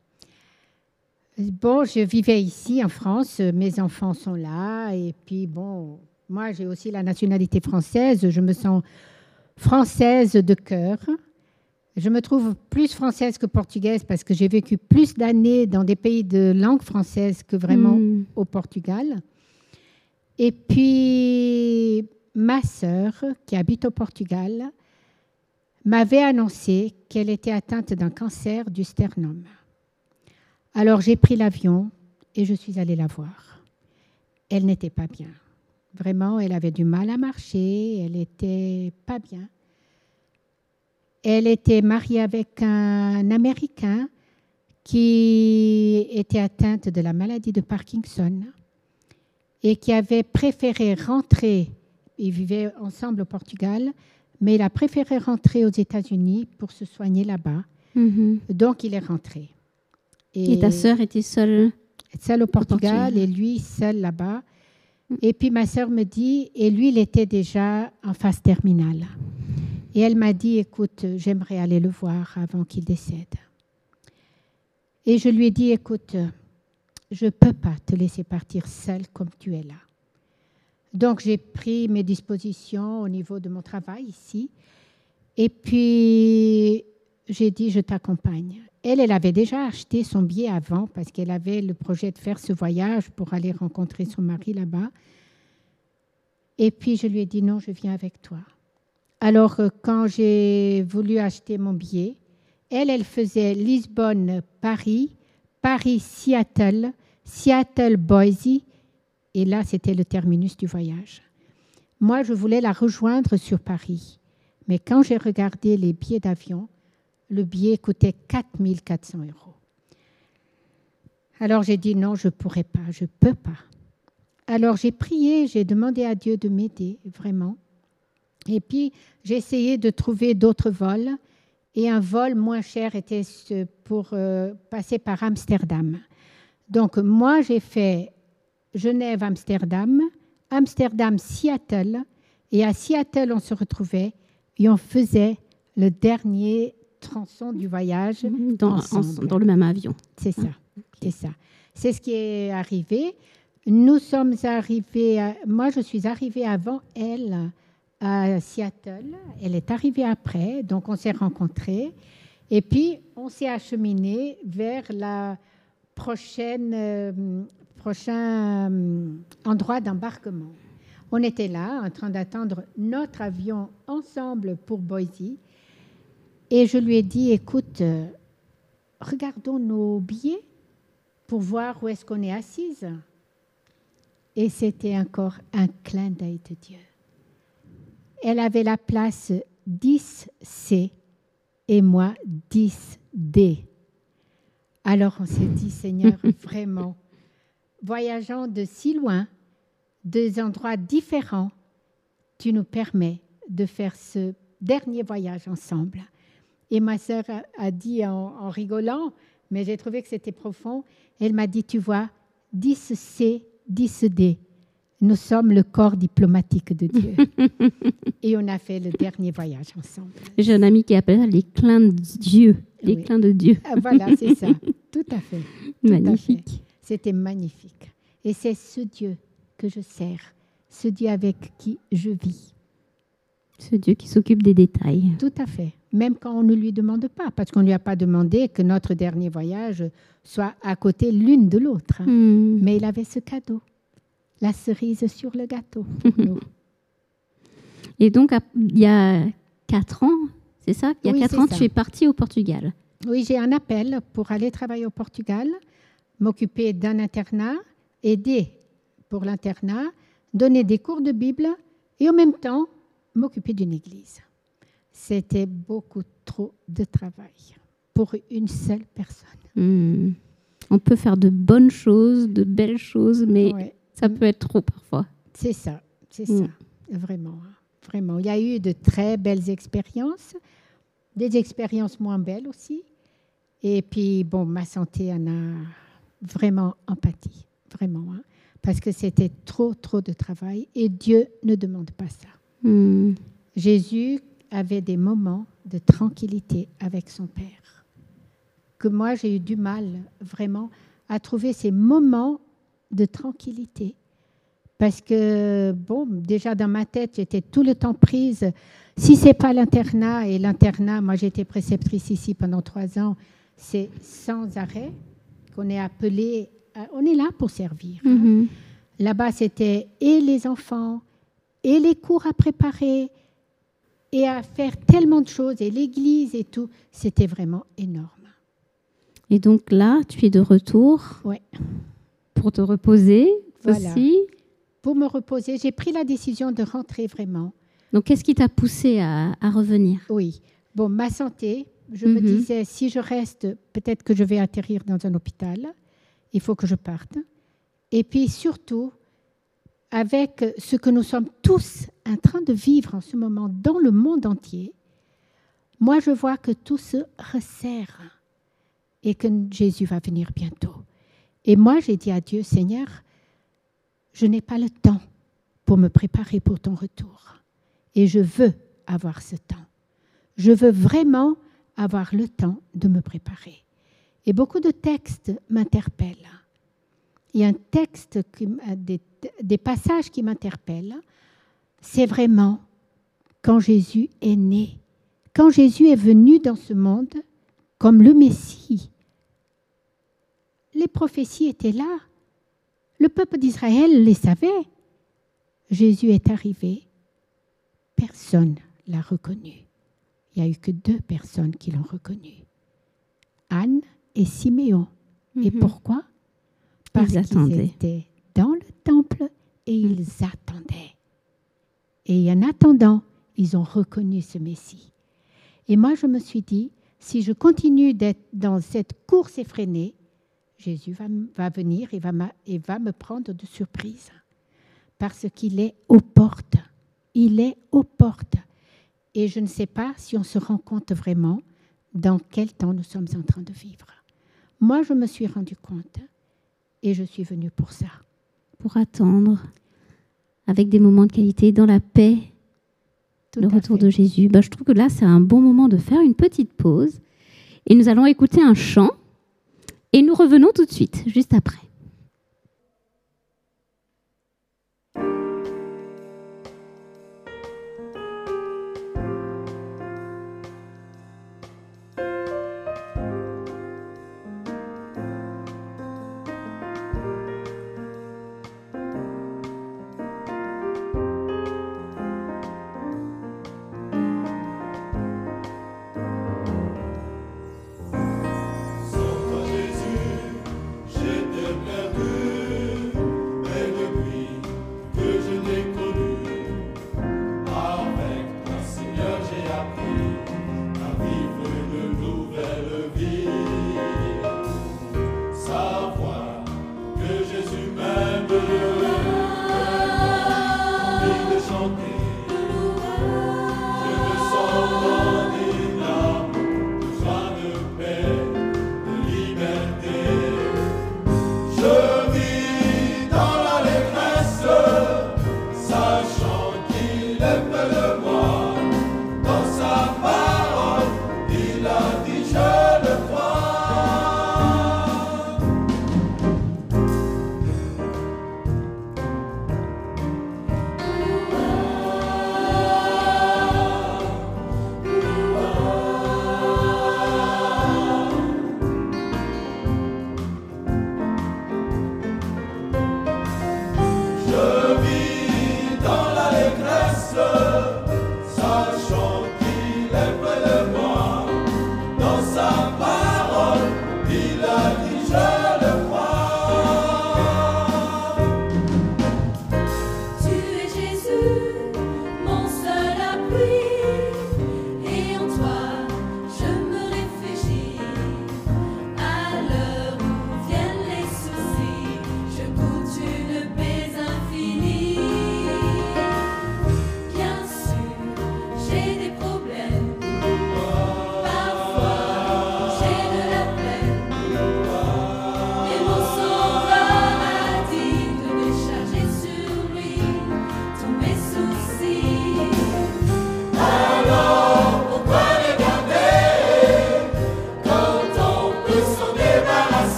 Bon, je vivais ici en France, mes enfants sont là, et puis bon, moi j'ai aussi la nationalité française, je me sens française de cœur. Je me trouve plus française que portugaise parce que j'ai vécu plus d'années dans des pays de langue française que vraiment Hmm. au Portugal. Et puis, ma sœur, qui habite au Portugal, m'avait annoncé qu'elle était atteinte d'un cancer du sternum. Alors, j'ai pris l'avion et je suis allée la voir. Elle n'était pas bien. Vraiment, elle avait du mal à marcher, elle n'était pas bien. Elle était mariée avec un Américain qui était atteinte de la maladie de Parkinson et qui avait préféré rentrer, ils vivaient ensemble au Portugal, mais il a préféré rentrer aux États-Unis pour se soigner là-bas. Mhm. Donc il est rentré. Et ta sœur était seule. seul au Portugal Portugal. et lui seul là-bas. Et puis ma sœur me dit, et lui il était déjà en phase terminale. Et elle m'a dit, écoute, j'aimerais aller le voir avant qu'il décède. Et je lui ai dit, écoute, je ne peux pas te laisser partir seule comme tu es là. Donc j'ai pris mes dispositions au niveau de mon travail ici. Et puis j'ai dit, je t'accompagne. Elle, elle avait déjà acheté son billet avant parce qu'elle avait le projet de faire ce voyage pour aller rencontrer son mari là-bas. Et puis je lui ai dit, non, je viens avec toi. Alors euh, quand j'ai voulu acheter mon billet, elle, elle faisait Lisbonne-Paris, Paris-Seattle, Seattle-Boise, et là, c'était le terminus du voyage. Moi, je voulais la rejoindre sur Paris. Mais quand j'ai regardé les billets d'avion, le billet coûtait 4400 euros. Alors j'ai dit non, je ne pourrai pas, je ne peux pas. Alors j'ai prié, j'ai demandé à Dieu de m'aider, vraiment. Et puis j'ai essayé de trouver d'autres vols. Et un vol moins cher était pour euh, passer par Amsterdam. Donc moi, j'ai fait Genève-Amsterdam, Amsterdam-Seattle. Et à Seattle, on se retrouvait et on faisait le dernier tronçon du voyage. Dans, Ensemble. en- dans le même avion. C'est ça. C'est ça. C'est ce qui est arrivé. Nous sommes arrivés. à- moi, je suis arrivée avant elle à Seattle. Elle est arrivée après. Donc, on s'est rencontrés. Et puis, on s'est acheminé vers la euh, prochain euh, endroit d'embarquement. On était là, en train d'attendre notre avion ensemble pour Boise. Et je lui ai dit, écoute, euh, regardons nos billets pour voir où est-ce qu'on est assise. Et c'était encore un clin d'œil de Dieu. Elle avait la place 10C et moi 10D. Alors on s'est dit, Seigneur, <laughs> vraiment, voyageant de si loin, des endroits différents, tu nous permets de faire ce dernier voyage ensemble. Et ma sœur a, dit en, en rigolant, mais j'ai trouvé que c'était profond, elle m'a dit, tu vois, 10C, 10D, nous sommes le corps diplomatique de Dieu. <laughs> Et on a fait le dernier voyage ensemble. J'ai un ami qui appelle ça les clins de Dieu. Les Oui. clins de Dieu. Ah, Voilà, c'est ça. Tout à fait. Tout Magnifique. C'était magnifique. Et c'est ce Dieu que je sers, ce Dieu avec qui je vis. Ce Dieu qui s'occupe des détails. Tout à fait. Même quand on ne lui demande pas, parce qu'on ne lui a pas demandé que notre dernier voyage soit à côté l'une de l'autre. hein. Hmm. Mais il avait ce cadeau, la cerise sur le gâteau pour <laughs> nous. Et donc, il y a quatre ans, c'est ça? Il y a Oui, quatre ans, ça. tu es parti au Portugal. Oui, j'ai un appel pour aller travailler au Portugal, m'occuper d'un internat, aider pour l'internat, donner des cours de Bible et en même temps m'occuper d'une église. C'était beaucoup trop de travail pour une seule personne. Hmm. On peut faire de bonnes choses, de belles choses, mais Ouais, ça peut être trop parfois. c'est ça, c'est Mm. ça, vraiment, vraiment. Il y a eu de très belles expériences, des expériences moins belles aussi. Et puis, bon, ma santé en a vraiment empathie, vraiment, hein, parce que c'était trop, trop de travail et Dieu ne demande pas ça. Hmm. Jésus avait des moments de tranquillité avec son Père. Que moi, j'ai eu du mal vraiment à trouver ces moments de tranquillité. Parce que, bon, déjà dans ma tête, j'étais tout le temps prise. Si c'est pas l'internat, et l'internat, moi été préceptrice ici pendant trois ans, c'est sans arrêt qu'on est appelé, on est là pour servir. hein. Mhm. Là-bas, c'était et les enfants, et les cours à préparer, et à faire tellement de choses, et l'église et tout. C'était vraiment énorme. Et donc là, tu es de retour Ouais. Pour te reposer Voilà. aussi. Pour me reposer, j'ai pris la décision de rentrer vraiment. Donc, qu'est-ce qui t'a poussé à, à revenir? Oui. Bon, ma santé, je me Mhm. disais, si je reste, peut-être que je vais atterrir dans un hôpital. Il faut que je parte. Et puis surtout, avec ce que nous sommes tous en train de vivre en ce moment dans le monde entier, moi je vois que tout se resserre et que Jésus va venir bientôt. Et moi j'ai dit à Dieu, Seigneur, je n'ai pas le temps pour me préparer pour ton retour. Et je veux avoir ce temps. Je veux vraiment avoir le temps de me préparer. Et beaucoup de textes m'interpellent. Il y a un texte, des, des passages qui m'interpellent. C'est vraiment quand Jésus est né, quand Jésus est venu dans ce monde comme le Messie. Les prophéties étaient là. Le peuple d'Israël les savait. Jésus est arrivé. Personne l'a reconnu. Il n'y a eu que deux personnes qui l'ont reconnu. Anne et Siméon. Et Mhm. pourquoi? Parce qu'ils étaient dans le temple et ils attendaient. Et en attendant, ils ont reconnu ce Messie. Et moi, je me suis dit, si je continue d'être dans cette course effrénée, Jésus va, venir et va, m'a- et va me prendre de surprise. Parce qu'il est aux portes. Il est aux portes. Et je ne sais pas si on se rend compte vraiment dans quel temps nous sommes en train de vivre. Moi, je me suis rendu compte et je suis venue pour ça. Pour attendre, avec des moments de qualité, dans la paix, Tout le retour fait. de Jésus. Bah, je trouve que là, c'est un bon moment de faire une petite pause. Et nous allons écouter un chant. Et nous revenons tout de suite, juste après.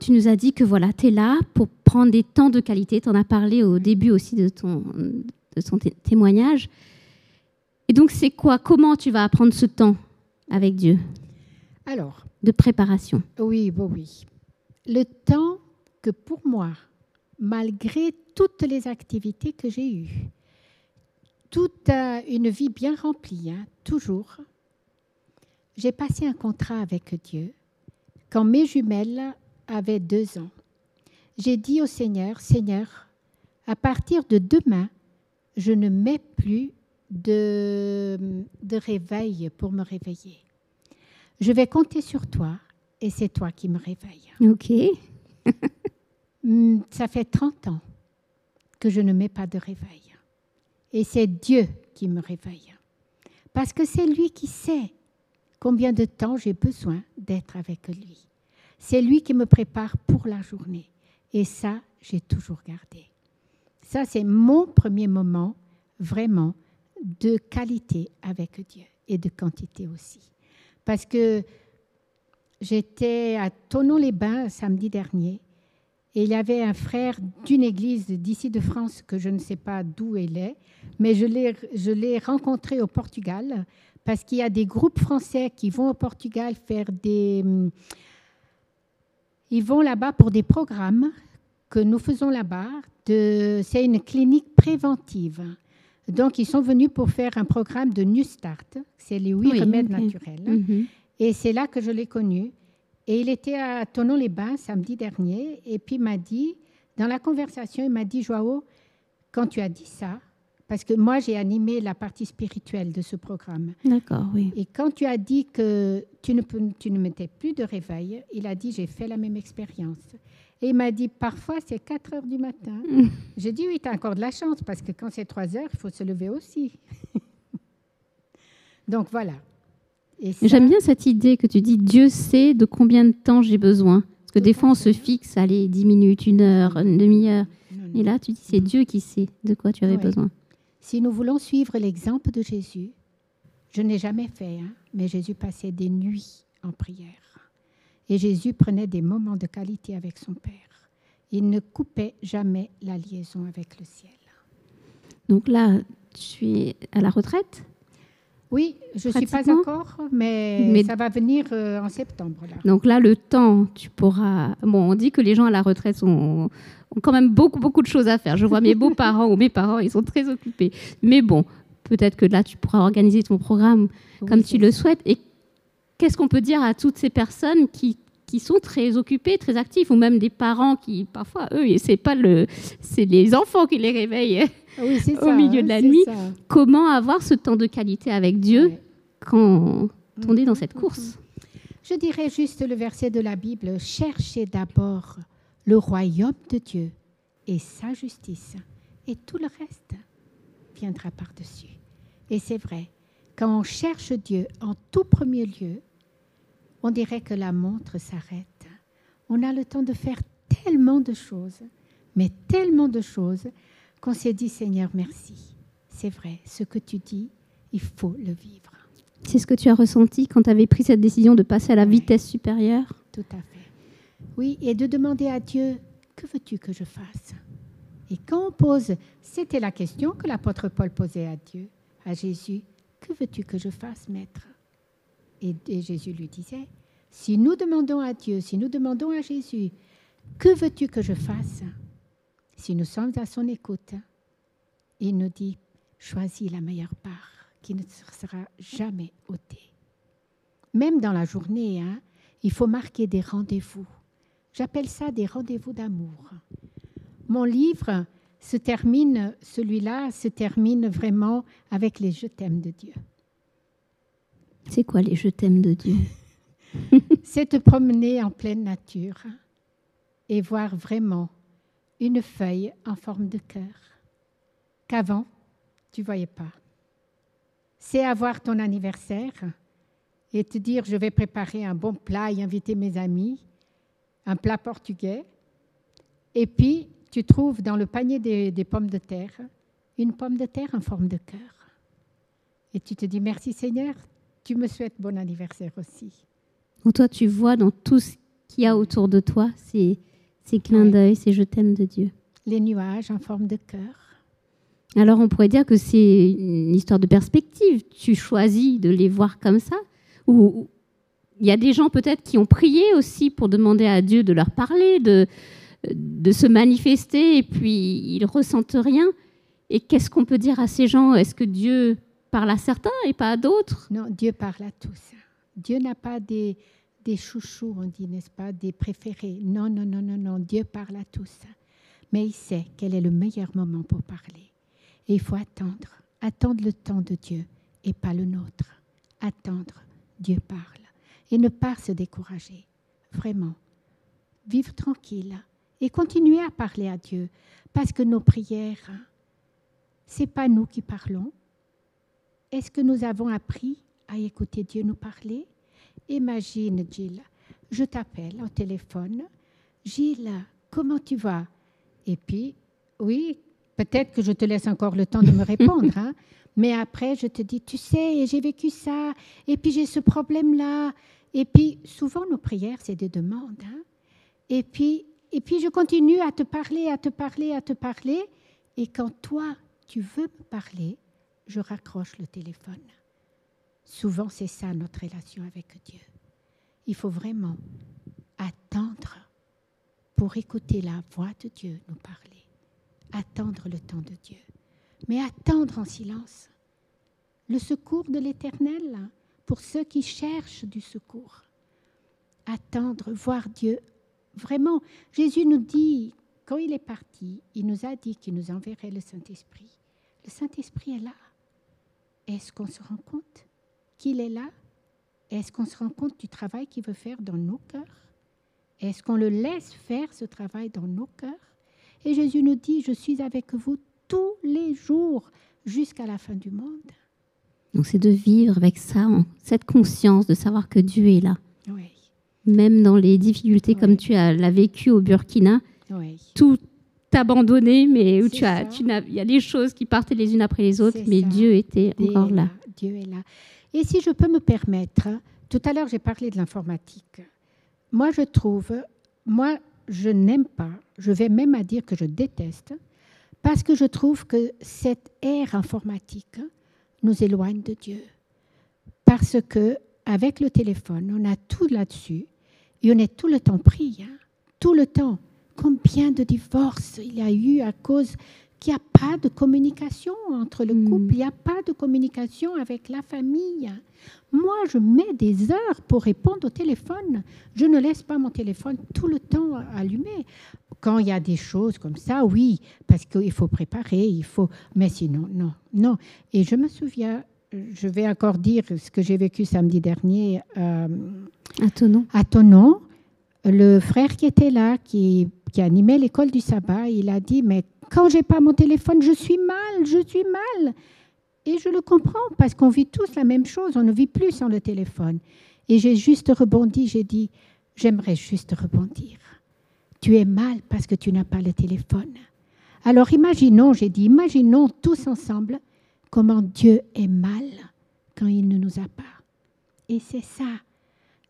Tu nous as dit que voilà, tu es là pour prendre des temps de qualité. Tu en as parlé au début aussi de ton, de ton témoignage. Et donc c'est quoi? Comment tu vas apprendre ce temps avec Dieu? Alors. De préparation. Oui, oui, oui. Le temps que pour moi, malgré toutes les activités que j'ai eues, toute une vie bien remplie, hein, toujours, j'ai passé un contrat avec Dieu quand mes jumelles avaient deux ans. J'ai dit au Seigneur, Seigneur, à partir de demain, je ne mets plus de, de réveil pour me réveiller. Je vais compter sur toi et c'est toi qui me réveille. Ok. <laughs> Hmm, ça fait 30 ans que je ne mets pas de réveil. Et c'est Dieu qui me réveille. Parce que c'est lui qui sait combien de temps j'ai besoin d'être avec lui. C'est lui qui me prépare pour la journée. Et ça, j'ai toujours gardé. Ça, c'est mon premier moment vraiment de qualité avec Dieu et de quantité aussi. Parce que j'étais à Tonon-les-Bains samedi dernier et il y avait un frère d'une église d'ici de France que je ne sais pas d'où il est, mais je l'ai rencontré au Portugal parce qu'il y a des groupes français qui vont au Portugal faire des... Ils vont là-bas pour des programmes que nous faisons là-bas. C'est une clinique préventive. Donc, ils sont venus pour faire un programme de New Start. C'est les huit remèdes naturels. Mhm. Et c'est là que je l'ai connu. Et il était à Tonon-les-Bains samedi dernier. Et puis, il m'a dit, dans la conversation, il m'a dit, Joao, quand tu as dit ça, parce que moi, j'ai animé la partie spirituelle de ce programme. D'accord, oui. Et quand tu as dit que tu ne, tu ne mettais plus de réveil, il a dit, j'ai fait la même expérience. Et il m'a dit, parfois, c'est 4 heures du matin. <laughs> j'ai dit, oui, tu as encore de la chance, parce que quand c'est 3 heures, il faut se lever aussi. <laughs> Donc voilà. J'aime bien cette idée que tu dis Dieu sait de combien de temps j'ai besoin. Parce que des fois, on se fixe, allez, 10 minutes, une heure, une demi-heure. Et là, tu dis c'est Dieu qui sait de quoi tu avais besoin. Si nous voulons suivre l'exemple de Jésus, je n'ai jamais fait, hein, mais Jésus passait des nuits en prière. Et Jésus prenait des moments de qualité avec son Père. Il ne coupait jamais la liaison avec le ciel. Donc là, tu es à la retraite oui, je ne suis pas encore, mais, ça va venir euh, en septembre. Donc là, le temps, tu pourras... Bon, on dit que les gens à la retraite ont quand même beaucoup, beaucoup de choses à faire. Je vois mes <laughs> beaux-parents ou mes parents, ils sont très occupés. Mais bon, peut-être que là, tu pourras organiser ton programme comme tu le souhaites. Et qu'est-ce qu'on peut dire à toutes ces personnes qui, qui sont très occupées, très actifs, ou même des parents qui, parfois, eux, c'est pas le, c'est les enfants qui les réveillent <laughs> au milieu de la nuit. Comment avoir ce temps de qualité avec Dieu quand on est dans cette course? Je dirais juste le verset de la Bible cherchez d'abord le royaume de Dieu et sa justice, et tout le reste viendra par-dessus. Et c'est vrai, quand on cherche Dieu en tout premier lieu, on dirait que la montre s'arrête. On a le temps de faire tellement de choses, mais tellement de choses qu'on s'est dit Seigneur, merci. C'est vrai, ce que tu dis, il faut le vivre. C'est ce que tu as ressenti quand tu avais pris cette décision de passer à la vitesse supérieure? Tout à fait. Oui, et de demander à Dieu, que veux-tu que je fasse? Et quand on pose, c'était la question que l'apôtre Paul posait à Dieu, à Jésus, que veux-tu que je fasse, maître? Et, Jésus lui disait, si nous demandons à Dieu, si nous demandons à Jésus, que veux-tu que je fasse? Si nous sommes à son écoute, il nous dit, choisis la meilleure part qui ne sera jamais ôtée. Même dans la journée, hein, il faut marquer des rendez-vous. J'appelle ça des rendez-vous d'amour. Mon livre se termine, celui-là se termine vraiment avec les je t'aime de Dieu. C'est quoi les je t'aime de Dieu? <laughs> C'est te promener en pleine nature et voir vraiment une feuille en forme de cœur qu'avant, tu voyais pas. C'est avoir ton anniversaire et te dire, je vais préparer un bon plat et inviter mes amis, un plat portugais. Et puis, tu trouves dans le panier des, des pommes de terre une pomme de terre en forme de cœur. Et tu te dis, merci Seigneur, tu me souhaites bon anniversaire aussi. Ou toi, tu vois dans tout ce qu'il y a autour de toi, ces, ces clins d'œil, ces je t'aime de Dieu. Les nuages en forme de cœur. Alors on pourrait dire que c'est une histoire de perspective. Tu choisis de les voir comme ça. Ou il y a des gens peut-être qui ont prié aussi pour demander à Dieu de leur parler, de, de se manifester, et puis ils ressentent rien. Et qu'est-ce qu'on peut dire à ces gens? Est-ce que Dieu parle à certains et pas à d'autres Non, Dieu parle à tous. Dieu n'a pas des, des chouchous, on dit, n'est-ce pas, des préférés. Non, non, non, non, non, Dieu parle à tous. Mais il sait quel est le meilleur moment pour parler. Et il faut attendre, attendre le temps de Dieu et pas le nôtre. Attendre, Dieu parle. Et ne pas se décourager, vraiment. Vivre tranquille et continuer à parler à Dieu parce que nos prières, c'est pas nous qui parlons. Est-ce que nous avons appris à écouter Dieu nous parler? Imagine, Gilles, je t'appelle au téléphone. Gilles, comment tu vas? Et puis, oui, peut-être que je te laisse encore le temps de me <laughs> répondre, hein, mais après, je te dis, tu sais, j'ai vécu ça, et puis j'ai ce problème-là. Et puis, souvent, nos prières, c'est des demandes. Hein. Et, puis, et puis, je continue à te parler, à te parler, à te parler. Et quand toi, tu veux me parler, je raccroche le téléphone. Souvent, c'est ça notre relation avec Dieu. Il faut vraiment attendre pour écouter la voix de Dieu nous parler. Attendre le temps de Dieu. Mais attendre en silence. Le secours de l'Éternel pour ceux qui cherchent du secours. Attendre, voir Dieu. Vraiment, Jésus nous dit, quand il est parti, il nous a dit qu'il nous enverrait le Saint-Esprit. Le Saint-Esprit est là. Est-ce qu'on se rend compte qu'il est là? Est-ce qu'on se rend compte du travail qu'il veut faire dans nos cœurs? Est-ce qu'on le laisse faire ce travail dans nos cœurs? Et Jésus nous dit, je suis avec vous tous les jours jusqu'à la fin du monde. Donc c'est de vivre avec ça, cette conscience de savoir que Dieu est là. Oui. Même dans les difficultés comme tu as l'as vécu au Burkina, Oui. tout abandonné, mais où tu as, tu il y a des choses qui partaient les unes après les autres, mais ça. Dieu était Dieu encore là. Dieu est là. Et si je peux me permettre, tout à l'heure j'ai parlé de l'informatique. Moi je trouve, moi je n'aime pas, je vais même à dire que je déteste, parce que je trouve que cette ère informatique nous éloigne de Dieu. Parce que avec le téléphone, on a tout là-dessus et on est tout le temps pris, hein, tout le temps. Combien de divorces il y a eu à cause qu'il n'y a pas de communication entre le Mm. couple, il n'y a pas de communication avec la famille. Moi, je mets des heures pour répondre au téléphone. Je ne laisse pas mon téléphone tout le temps allumé. Quand il y a des choses comme ça, oui, parce qu'il faut préparer, il faut. Mais sinon, non, non. Et je me souviens, je vais encore dire ce que j'ai vécu samedi dernier. euh, À à ton nom, le frère qui était là, qui, qui animait l'école du sabbat, il a dit, mais quand j'ai pas mon téléphone, je suis mal, je suis mal. Et je le comprends parce qu'on vit tous la même chose, on ne vit plus sans le téléphone. Et j'ai juste rebondi, j'ai dit, j'aimerais juste rebondir. Tu es mal parce que tu n'as pas le téléphone. Alors imaginons, j'ai dit, imaginons tous ensemble comment Dieu est mal quand il ne nous a pas. Et c'est ça.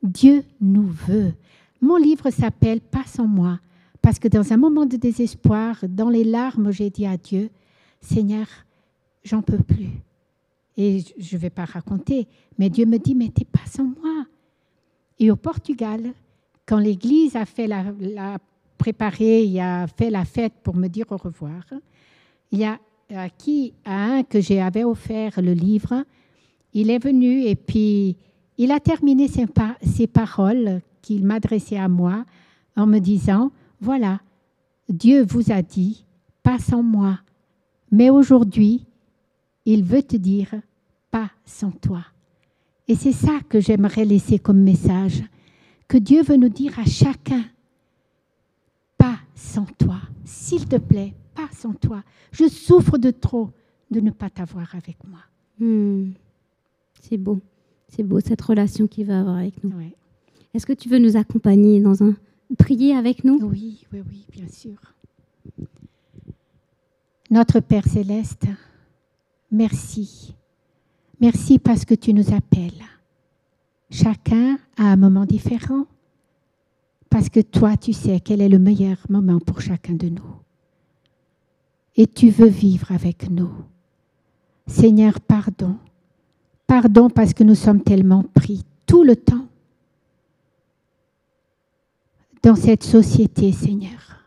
Dieu nous veut. Mon livre s'appelle Pas sans moi, parce que dans un moment de désespoir, dans les larmes, j'ai dit à Dieu, Seigneur, j'en peux plus. Et je ne vais pas raconter, mais Dieu me dit, mais t'es pas sans moi. Et au Portugal, quand l'Église a préparé, il a fait la fête pour me dire au revoir, il y a à qui à un que j'avais offert le livre, il est venu et puis il a terminé ses paroles qu'il m'adressait à moi en me disant, voilà, Dieu vous a dit, pas sans moi, mais aujourd'hui, il veut te dire, pas sans toi. Et c'est ça que j'aimerais laisser comme message, que Dieu veut nous dire à chacun, pas sans toi, s'il te plaît, pas sans toi. Je souffre de trop de ne pas t'avoir avec moi. Hmm. C'est beau. C'est beau cette relation qu'il va avoir avec nous. Ouais. Est-ce que tu veux nous accompagner dans un prier avec nous Oui, oui, oui, bien sûr. Notre Père céleste, merci. Merci parce que tu nous appelles. Chacun à un moment différent. Parce que toi, tu sais quel est le meilleur moment pour chacun de nous. Et tu veux vivre avec nous. Seigneur, pardon. Pardon parce que nous sommes tellement pris tout le temps dans cette société, Seigneur,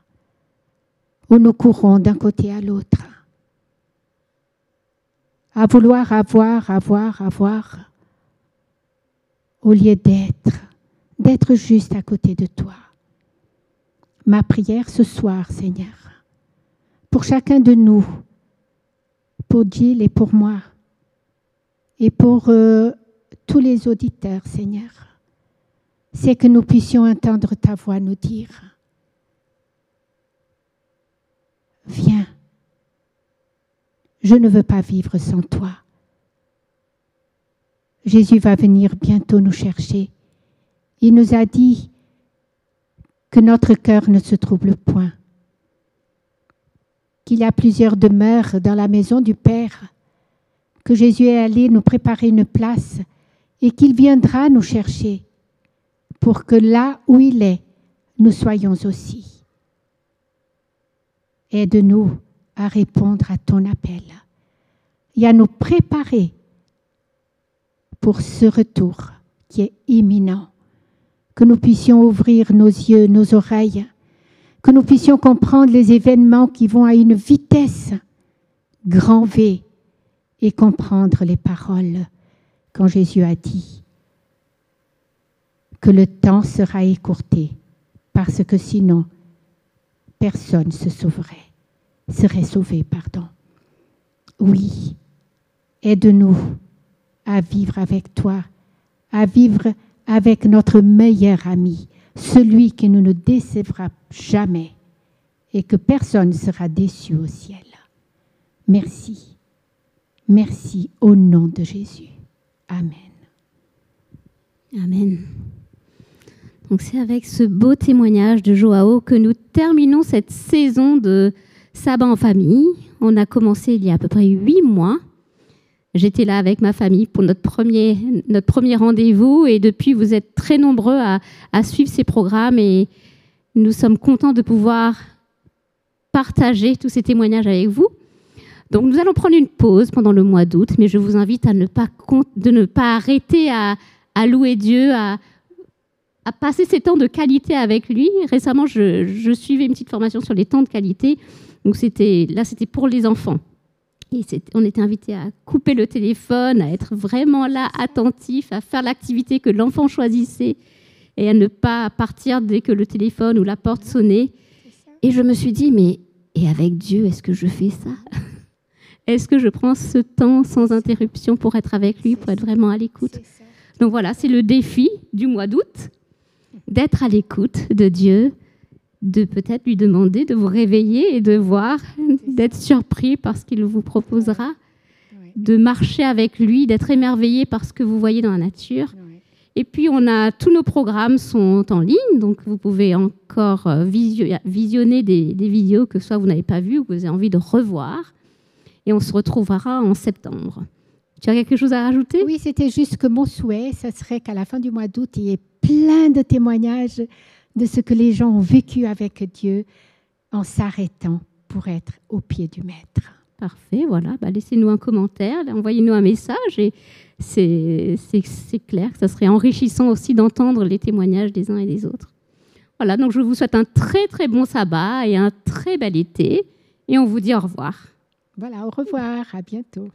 où nous courons d'un côté à l'autre, à vouloir avoir, avoir, avoir, au lieu d'être, d'être juste à côté de toi. Ma prière ce soir, Seigneur, pour chacun de nous, pour Gilles et pour moi, et pour euh, tous les auditeurs, Seigneur, c'est que nous puissions entendre ta voix nous dire, viens, je ne veux pas vivre sans toi. Jésus va venir bientôt nous chercher. Il nous a dit que notre cœur ne se trouble point, qu'il y a plusieurs demeures dans la maison du Père, que Jésus est allé nous préparer une place et qu'il viendra nous chercher pour que là où il est, nous soyons aussi. Aide-nous à répondre à ton appel et à nous préparer pour ce retour qui est imminent. Que nous puissions ouvrir nos yeux, nos oreilles, que nous puissions comprendre les événements qui vont à une vitesse grand V et comprendre les paroles quand Jésus a dit que le temps sera écourté parce que sinon personne se sauverait, serait sauvé, pardon. Oui, aide-nous à vivre avec toi, à vivre avec notre meilleur ami, celui qui ne nous décevra jamais et que personne ne sera déçu au ciel. Merci. Merci au nom de Jésus. Amen. Amen. Donc c'est avec ce beau témoignage de Joao que nous terminons cette saison de sabbat en famille. On a commencé il y a à peu près huit mois. J'étais là avec ma famille pour notre premier, notre premier rendez-vous et depuis, vous êtes très nombreux à, à suivre ces programmes et nous sommes contents de pouvoir partager tous ces témoignages avec vous. Donc nous allons prendre une pause pendant le mois d'août, mais je vous invite à ne pas, de ne pas arrêter à, à louer Dieu, à, à, passer ces temps de qualité avec lui. Récemment, je, je, suivais une petite formation sur les temps de qualité. Donc c'était là, c'était pour les enfants. Et on était invité à couper le téléphone, à être vraiment là, attentif, à faire l'activité que l'enfant choisissait et à ne pas partir dès que le téléphone ou la porte sonnait. Et je me suis dit, mais et avec Dieu, est-ce que je fais ça? <laughs> Est-ce que je prends ce temps sans interruption pour être avec lui, pour être vraiment à l'écoute? Donc voilà, c'est le défi du mois d'août, d'être à l'écoute de Dieu, de peut-être lui demander de vous réveiller et de voir, d'être surpris par ce qu'il vous proposera, de marcher avec lui, d'être émerveillé par ce que vous voyez dans la nature. Et puis, on a tous nos programmes sont en ligne, donc vous pouvez encore euh, visionner des, des vidéos que soit vous n'avez pas vues ou que vous avez envie de revoir. Et on se retrouvera en septembre. Tu as quelque chose à rajouter? Oui, c'était juste que mon souhait, ce serait qu'à la fin du mois d'août, il y ait plein de témoignages de ce que les gens ont vécu avec Dieu en s'arrêtant pour être au pied du Maître. Parfait, voilà. Bah, Laissez-nous un commentaire, envoyez-nous un message et c'est clair que ça serait enrichissant aussi d'entendre les témoignages des uns et des autres. Voilà, donc je vous souhaite un très très bon sabbat et un très bel été et on vous dit au revoir. Voilà, au revoir, à bientôt.